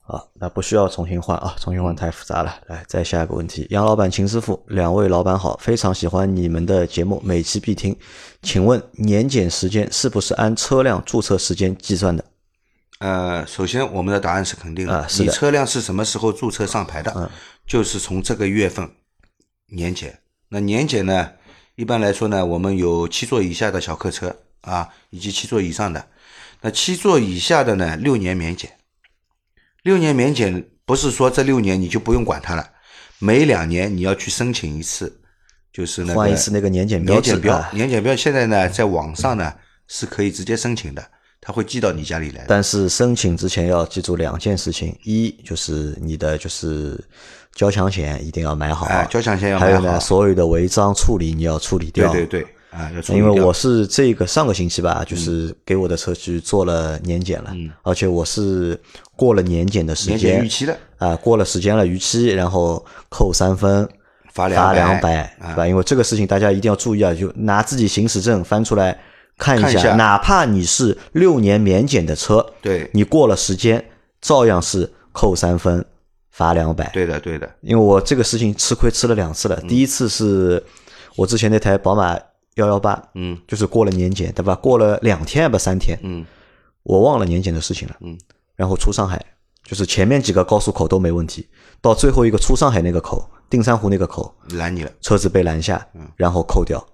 好，那不需要重新换啊，重新换太复杂了。来，再下一个问题，杨老板、秦师傅，两位老板好，非常喜欢你们的节目，每期必听。请问年检时间是不是按车辆注册时间计算的？呃，首先我们的答案是肯定的，啊是的嗯你车辆是什么时候注册上牌的，就是从这个月份年检。那年检呢，一般来说呢，我们有七座以下的小客车啊，以及七座以上的。那七座以下的呢，六年免检。六年免检不是说这六年你就不用管它了，每两年你要去申请一次，就是那个换一次那个年检标年检标啊，年检标现在呢，在网上呢是可以直接申请的，它会寄到你家里来。但是申请之前要记住两件事情：一就是你的就是交强险一定要买好，哎交强险要还有呢，买好所有的违章处理你要处理掉。对对对，啊，因为我是这个上个星期吧，就是给我的车去做了年检了，而且我是过了年检的时间年检间逾期了，啊，过了时间了逾期，然后扣三分，罚罚两两百，啊对吧？因为这个事情大家一定要注意啊，就拿自己行驶证翻出来看一下，一下哪怕你是六年免检的车，对你过了时间照样是扣三分，罚两百。对的对的，因为我这个事情吃亏吃了两次了，嗯第一次是我之前那台宝马幺幺八，嗯，就是过了年检，对吧？过了两天不，三天，嗯，我忘了年检的事情了，嗯，然后出上海，就是前面几个高速口都没问题，到最后一个出上海那个口，定山湖那个口，拦你了，车子被拦下，嗯然后扣掉，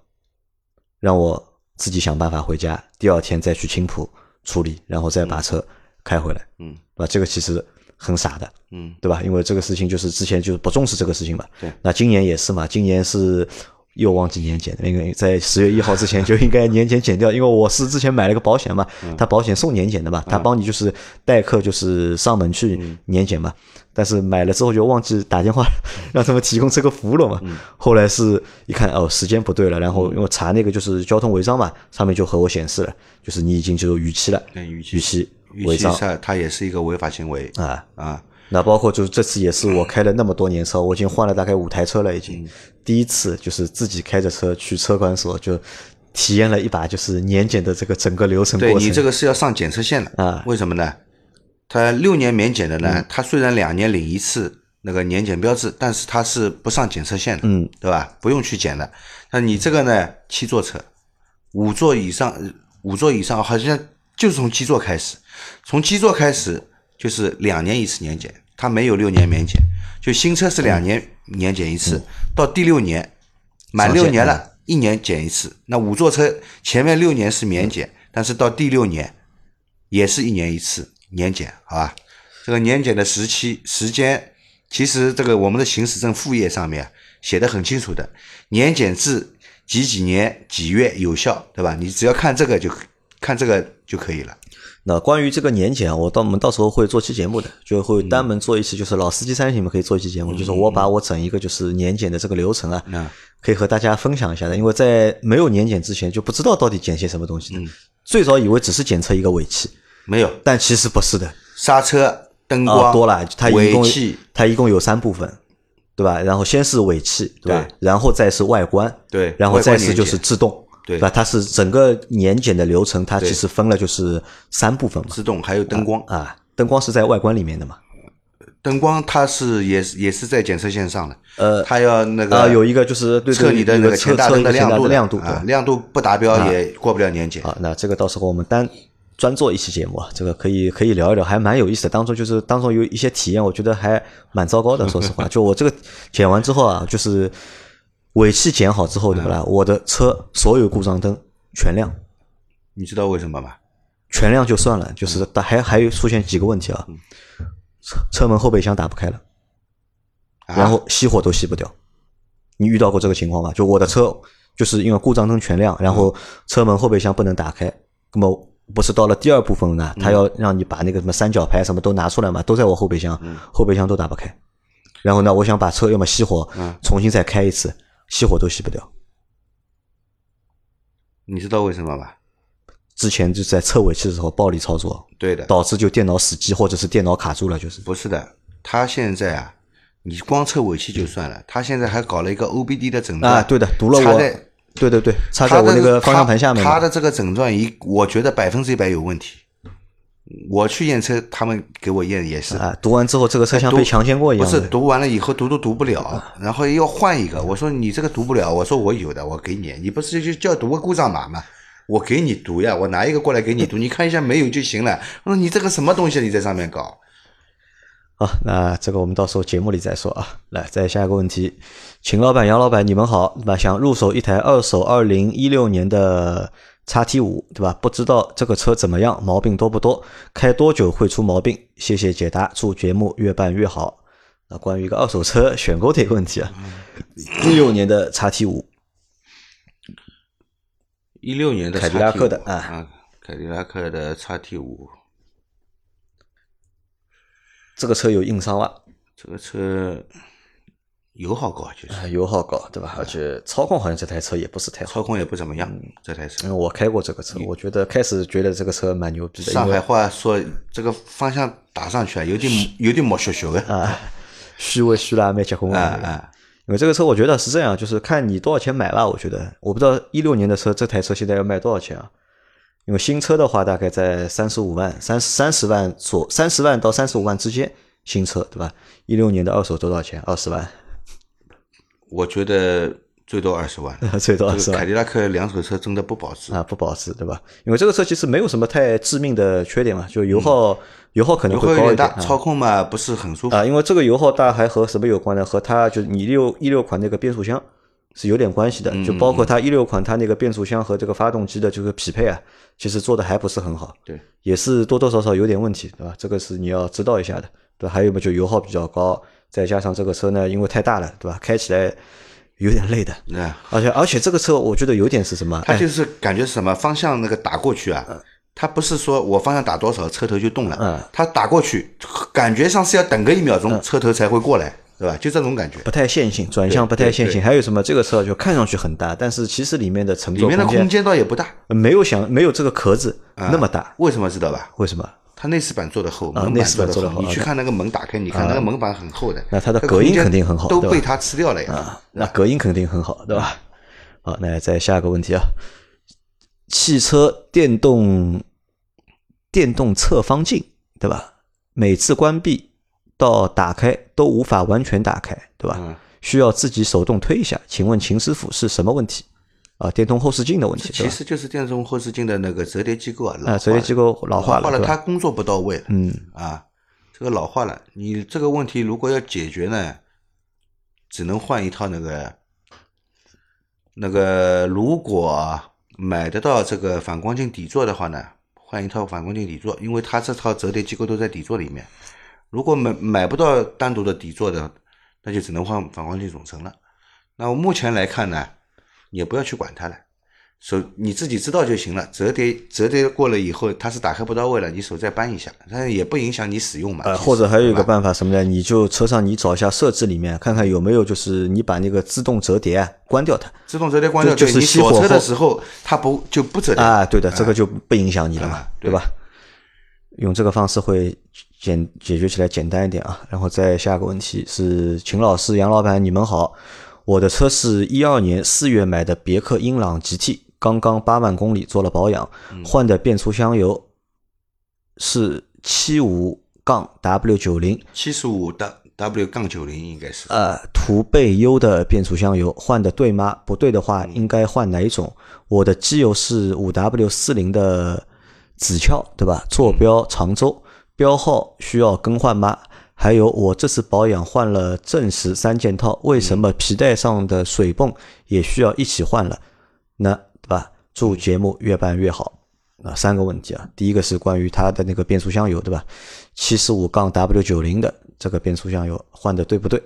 让我自己想办法回家，第二天再去青浦处理，然后再把车开回来，嗯对吧？这个其实很傻的，嗯，对吧？因为这个事情就是之前就是不重视这个事情嘛。对。那今年也是嘛，今年是又忘记年检，因为在十月一号之前就应该年检减掉，因为我是之前买了个保险嘛，嗯。他保险送年检的嘛，他帮你就是代客就是上门去嗯年检嘛。但是买了之后就忘记打电话让他们提供这个服务了嘛。嗯。后来是一看哦时间不对了，然后因为查那个就是交通违章嘛，上面就和我显示了，就是你已经就逾期了，逾期。逾期违章。它它也是一个违法行为。啊。啊，那包括就是这次也是我开了那么多年车，我已经换了大概五台车了，已嗯经。第一次就是自己开着车去车管所，就体验了一把就是年检的这个整个流程过程。对你这个是要上检测线的啊为什么呢？它六年免检的呢，它虽然两年领一次那个年检标志，但是它是不上检测线的，嗯，对吧？不用去检的。那你这个呢，七座车，五座以上，呃五座以上好像就是从七座开始，从七座开始就是两年一次年检，它没有六年免检，就新车是两年年检一次，到第六年满六年了，一年检一次。那五座车前面六年是免检，但是到第六年也是一年一次年检，好吧？这个年检的时期时间，其实这个我们的行驶证副页上面写的很清楚的，年检至几几年几月有效，对吧？你只要看这个就看这个就可以了。那关于这个年检啊，我到我们到时候会做期节目的，就嗯会单门做一期，就是老司机三你们可以做一期节目，就是我把我整一个就是年检的这个流程啊，嗯可以和大家分享一下的。因为在没有年检之前就不知道到底检些什么东西的，嗯最早以为只是检测一个尾气，没有但其实不是的。刹车、灯啊、光、多了，它一共它一共有三部分，对吧？然后先是尾气，对吧？对然后再是外观，对然后再是就是制动，对吧？它是整个年检的流程，它其实分了就是三部分嘛。自动还有灯光。啊，灯光是在外观里面的嘛？灯光它是也是也是在检测线上的，呃，它要那个啊，有一个就是对对测你的那个有前大灯测一个前亮度的亮度，啊，亮度不达标也过不了年检。啊，那这个到时候我们单专做一期节目啊，这个可以可以聊一聊，还蛮有意思的。当中就是当中有一些体验，我觉得还蛮糟糕的。说实话，就我这个检完之后啊，就是尾气剪好之后，对不啦？我的车所有故障灯全亮，你知道为什么吗？全亮就算了，就是但还还有出现几个问题啊，车车门后备箱打不开了，啊？然后熄火都熄不掉。你遇到过这个情况吗？就我的车就是因为故障灯全亮，然后车门后备箱不能打开，那么不是到了第二部分呢，他要让你把那个什么三角牌什么都拿出来嘛，都在我后备箱，后备箱都打不开。然后呢，我想把车要么熄火，重新再开一次，熄火都熄不掉。你知道为什么吧？之前就在测尾气的时候暴力操作，对的，导致就电脑死机或者是电脑卡住了，就是不是的，他现在啊，你光测尾气就算了，他现在还搞了一个 OBD 的诊断啊，对的，读了我，对对对，插在我那个方向盘下面他的这个诊断仪，我觉得百分之一百有问题。我去验车，他们给我验也是。啊，读完之后这个车像被强奸过一样。不是读完了以后读都读不了，然后要换一个。我说你这个读不了，我说我有的，我给你。你不是就叫读个故障码吗？我给你读呀，我拿一个过来给你读，你看一下没有就行了。我说你这个什么东西你在上面搞？好，那这个我们到时候节目里再说啊。来，再下一个问题，秦老板、杨老板，你们好，那？想入手一台二手二零一六年的叉 T 五，对吧？不知道这个车怎么样，毛病多不多？开多久会出毛病？谢谢解答，祝节目越办越好。那关于一个二手车选购的一个问题啊，一六年的叉 T 五，一六年的凯迪拉克的啊啊，凯迪拉克的叉 T 五，这个车有硬伤了，这个车油耗高，就是啊油耗高，对吧？而且操控好像这台车也不是太好。操控也不怎么样。嗯这台车因为，我开过这个车，我觉得开始觉得这个车蛮牛逼的。上海话说这个方向打上去啊，有点有点毛削削的。啊，虚伪虚啦，没结棍啊啊。啊，因为这个车我觉得是这样，就是看你多少钱买吧。我觉得我不知道一六年的车，这台车现在要卖多少钱啊？因为新车的话大概在三十五万、三三十万左三十万到三十五万之间，新车对吧？一六年的二手多少钱？二十万，我觉得最多二十万。最多二十万凯迪拉克两手车真的不保值，啊，不保值对吧？因为这个车其实没有什么太致命的缺点嘛，就油耗、油耗可能会高一点啊。操控嘛不是很舒服。啊，因为这个油耗大还和什么有关呢？和它就是你六一六款那个变速箱是有点关系的，嗯就包括它一六款它那个变速箱和这个发动机的这个匹配啊，其实做的还不是很好，对，也是多多少少有点问题，对吧？这个是你要知道一下的，对？还有嘛，就油耗比较高，再加上这个车呢，因为太大了，对吧？开起来有点累的，那而且而且这个车我觉得有点是什么？哎它就是感觉是什么方向那个打过去啊，它不是说我方向打多少车头就动了嗯了，它打过去感觉上是要等个一秒钟车头才会过来，对吧？就这种感觉。不太线性，转向不太线性。还有什么？这个车就看上去很大，但是其实里面的乘坐里面的空间间倒也不大，没有想没有这个壳子那么大。为什么知道吧？为什么？它内饰板做的厚，啊门内饰板做做得厚啊你去看那个门打开，你看那个门板很厚的，那它的隔音肯定很好都被它吃掉了呀。啊，那隔音肯定很好，对吧？好，那再下一个问题啊，汽车电动电动侧方镜，对吧？每次关闭到打开都无法完全打开，对吧？嗯需要自己手动推一下。请问秦师傅是什么问题？啊，电动后视镜的问题，其实就是电动后视镜的那个折叠机构啊，老啊，折叠机构老老化了，对吧？它工作不到位了。嗯，啊，这个老化了，你这个问题如果要解决呢，只能换一套那个那个，如果买得到这个反光镜底座的话呢，换一套反光镜底座，因为它这套折叠机构都在底座里面。如果买买不到单独的底座的，那就只能换反光镜总成了。那我目前来看呢，你也不要去管它了。手你自己知道就行了，折叠折叠过了以后，它是打开不到位了，你手再扳一下，但也不影响你使用嘛。呃，或者还有一个办法什么呢？你就车上你找一下设置里面，看看有没有就是你把那个自动折叠啊关掉它自动折叠关掉，就就是对你锁车的时候，它不就不折叠啊，对的，这个就不影响你了嘛啊，对吧？用这个方式会简解决起来简单一点啊。然后再下个问题是，秦老师、杨老板，你们好，我的车是一二年四月买的别克英朗 GT，刚刚八万公里做了保养，换的变速箱油是七五杠 W 九零，七十五的 W 杠九零应该是。呃，途贝优的变速箱油换的对吗？不对的话，应该换哪一种？我的机油是五 W 四零的紫壳，对吧？坐标常州，标号需要更换吗？还有，我这次保养换了正时三件套，为什么皮带上的水泵也需要一起换了？那对吧？祝节目越办越好。啊，三个问题啊，第一个是关于它的那个变速箱油，对吧？七十五杠 W 九零的这个变速箱油换的对不对？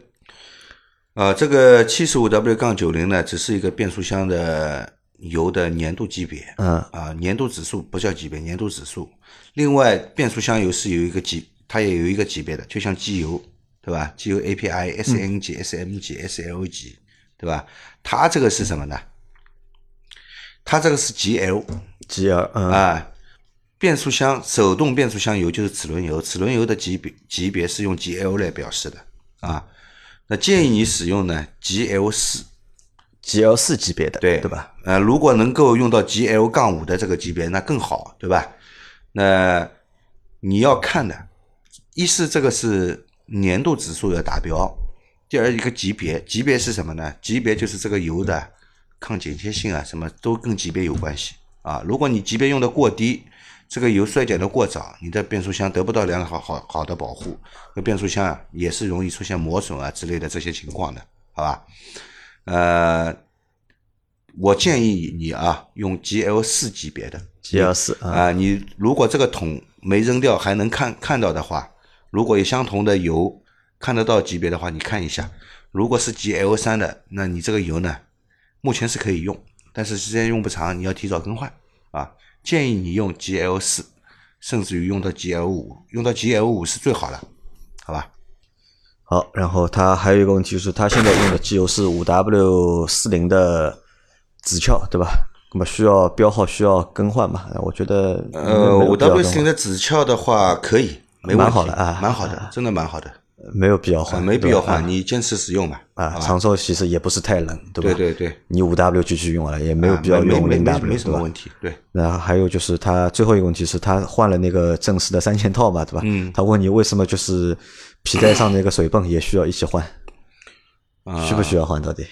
呃，这个七十五 W 杠九零呢，只是一个变速箱的油的粘度级别，嗯啊，粘度指数不叫级别，粘度指数。另外，变速箱油是有一个级，它也有一个级别的，就像机油，对吧？机油 API、SN 级、SM 级、SL 级，对吧？它这个是什么呢？它这个是 GL G L，嗯啊，变速箱手动变速箱油就是齿轮油，齿轮油的级别级别是用 GL 来表示的啊。那建议你使用呢 GL 四，，G L 四级别的，对对吧？？呃，如果能够用到 GL 杠五的这个级别，那更好，对吧？那你要看的，一是这个是年度指数要达标，第二一个级别，级别是什么呢？级别就是这个油的抗剪切性啊，什么都跟级别有关系啊。如果你级别用的过低，这个油衰减的过早，你的变速箱得不到良好好好的保护，那变速箱啊也是容易出现磨损啊之类的这些情况的，好吧？呃，我建议你啊用 GL 四级别的 GL 四啊，啊，你如果这个桶没扔掉还能看看到的话，如果有相同的油看得到级别的话，你看一下。如果是 GL 三的，那你这个油呢，目前是可以用，但是时间用不长，你要提早更换啊。建议你用 GL 四，甚至于用到 GL 五，用到 GL 五是最好的，好吧？好，然后他还有一个问题就是，他现在用的机油是五 W 四零的子壳，对吧？那么需要标号需要更换嘛？我觉得呃，五没有必要 W 更换四零的子壳的话可以，没问题，蛮好的啊蛮好的，真的蛮好的，没有必要换，啊没必要换，你坚持使用吧。啊。长寿其实也不是太冷，对吧？对对对，你五 W 继续用了，也没有啊必要用零 W，没什么问题，对。那还有就是，他最后一个问题是，他换了那个正式的三件套嘛，对吧？嗯他问你为什么就是皮带上那个水泵也需要一起换，啊需不需要换？到底？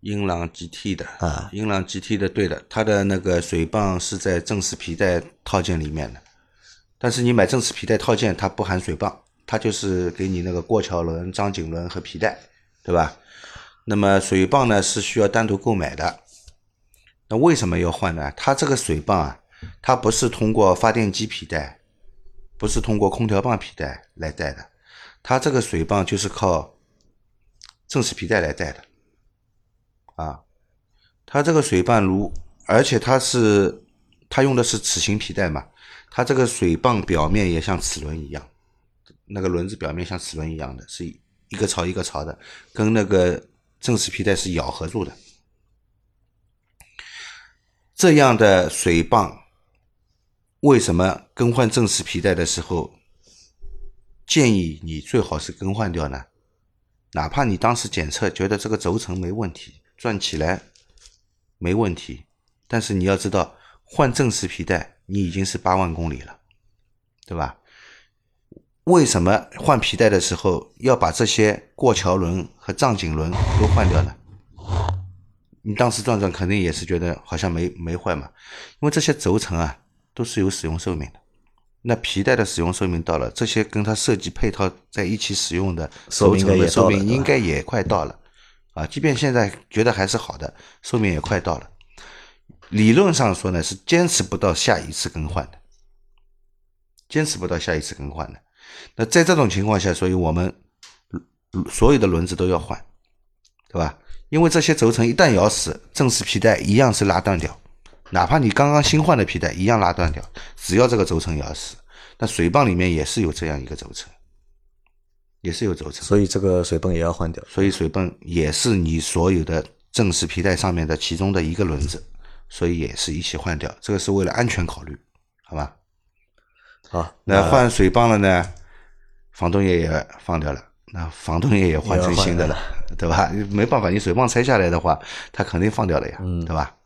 英朗 GT 的啊英朗 GT 的对的，它的那个水泵是在正式皮带套件里面的，但是你买正时皮带套件，它不含水泵，它就是给你那个过桥轮、张紧轮和皮带，对吧？那么水泵呢是需要单独购买的。那为什么要换呢？它这个水泵啊，它不是通过发电机皮带，不是通过空调棒皮带来带的，它这个水泵就是靠正时皮带来带的。啊，它这个水泵如，而且它是它用的是齿形皮带嘛，它这个水泵表面也像齿轮一样，那个轮子表面像齿轮一样的，是一个槽一个槽的，跟那个正时皮带是咬合住的。这样的水泵，为什么更换正时皮带的时候，建议你最好是更换掉呢？哪怕你当时检测觉得这个轴承没问题，转起来没问题，但是你要知道，换正时皮带你已经是八万公里了，对吧？为什么换皮带的时候要把这些过桥轮和藏紧轮都换掉呢？你当时转转肯定也是觉得好像没没坏嘛，因为这些轴承啊都是有使用寿命的。那皮带的使用寿命到了，这些跟它设计配套在一起使用的轴寿命的寿命应该也快到了啊！即便现在觉得还是好的，寿命也快到了。理论上说呢，是坚持不到下一次更换的，坚持不到下一次更换的。那在这种情况下，所以我们呃所有的轮子都要换，对吧？因为这些轴承一旦咬死，正时皮带一样是拉断掉，哪怕你刚刚新换的皮带一样拉断掉，只要这个轴承咬死，那水泵里面也是有这样一个轴承，也是有轴承，所以这个水泵也要换掉。所以水泵也是你所有的正时皮带上面的其中的一个轮子，所以也是一起换掉，这个是为了安全考虑，好吧？好，那换水泵了呢，防冻液也放掉了，那防冻液也换成新的了，对吧？没办法，你水泵拆下来的话，它肯定放掉了呀，嗯对吧？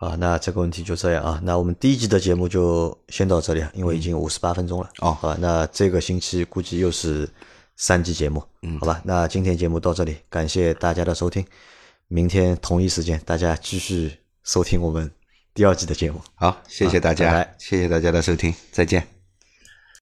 啊，那这个问题就这样啊。那我们第一集的节目就先到这里啊，因为已经五十八分钟了。哦啊，那这个星期估计又是三集节目，嗯，好吧。那今天节目到这里，感谢大家的收听，明天同一时间大家继续收听我们第二季的节目。好，谢谢大家，好拜拜谢谢大家的收听，再见。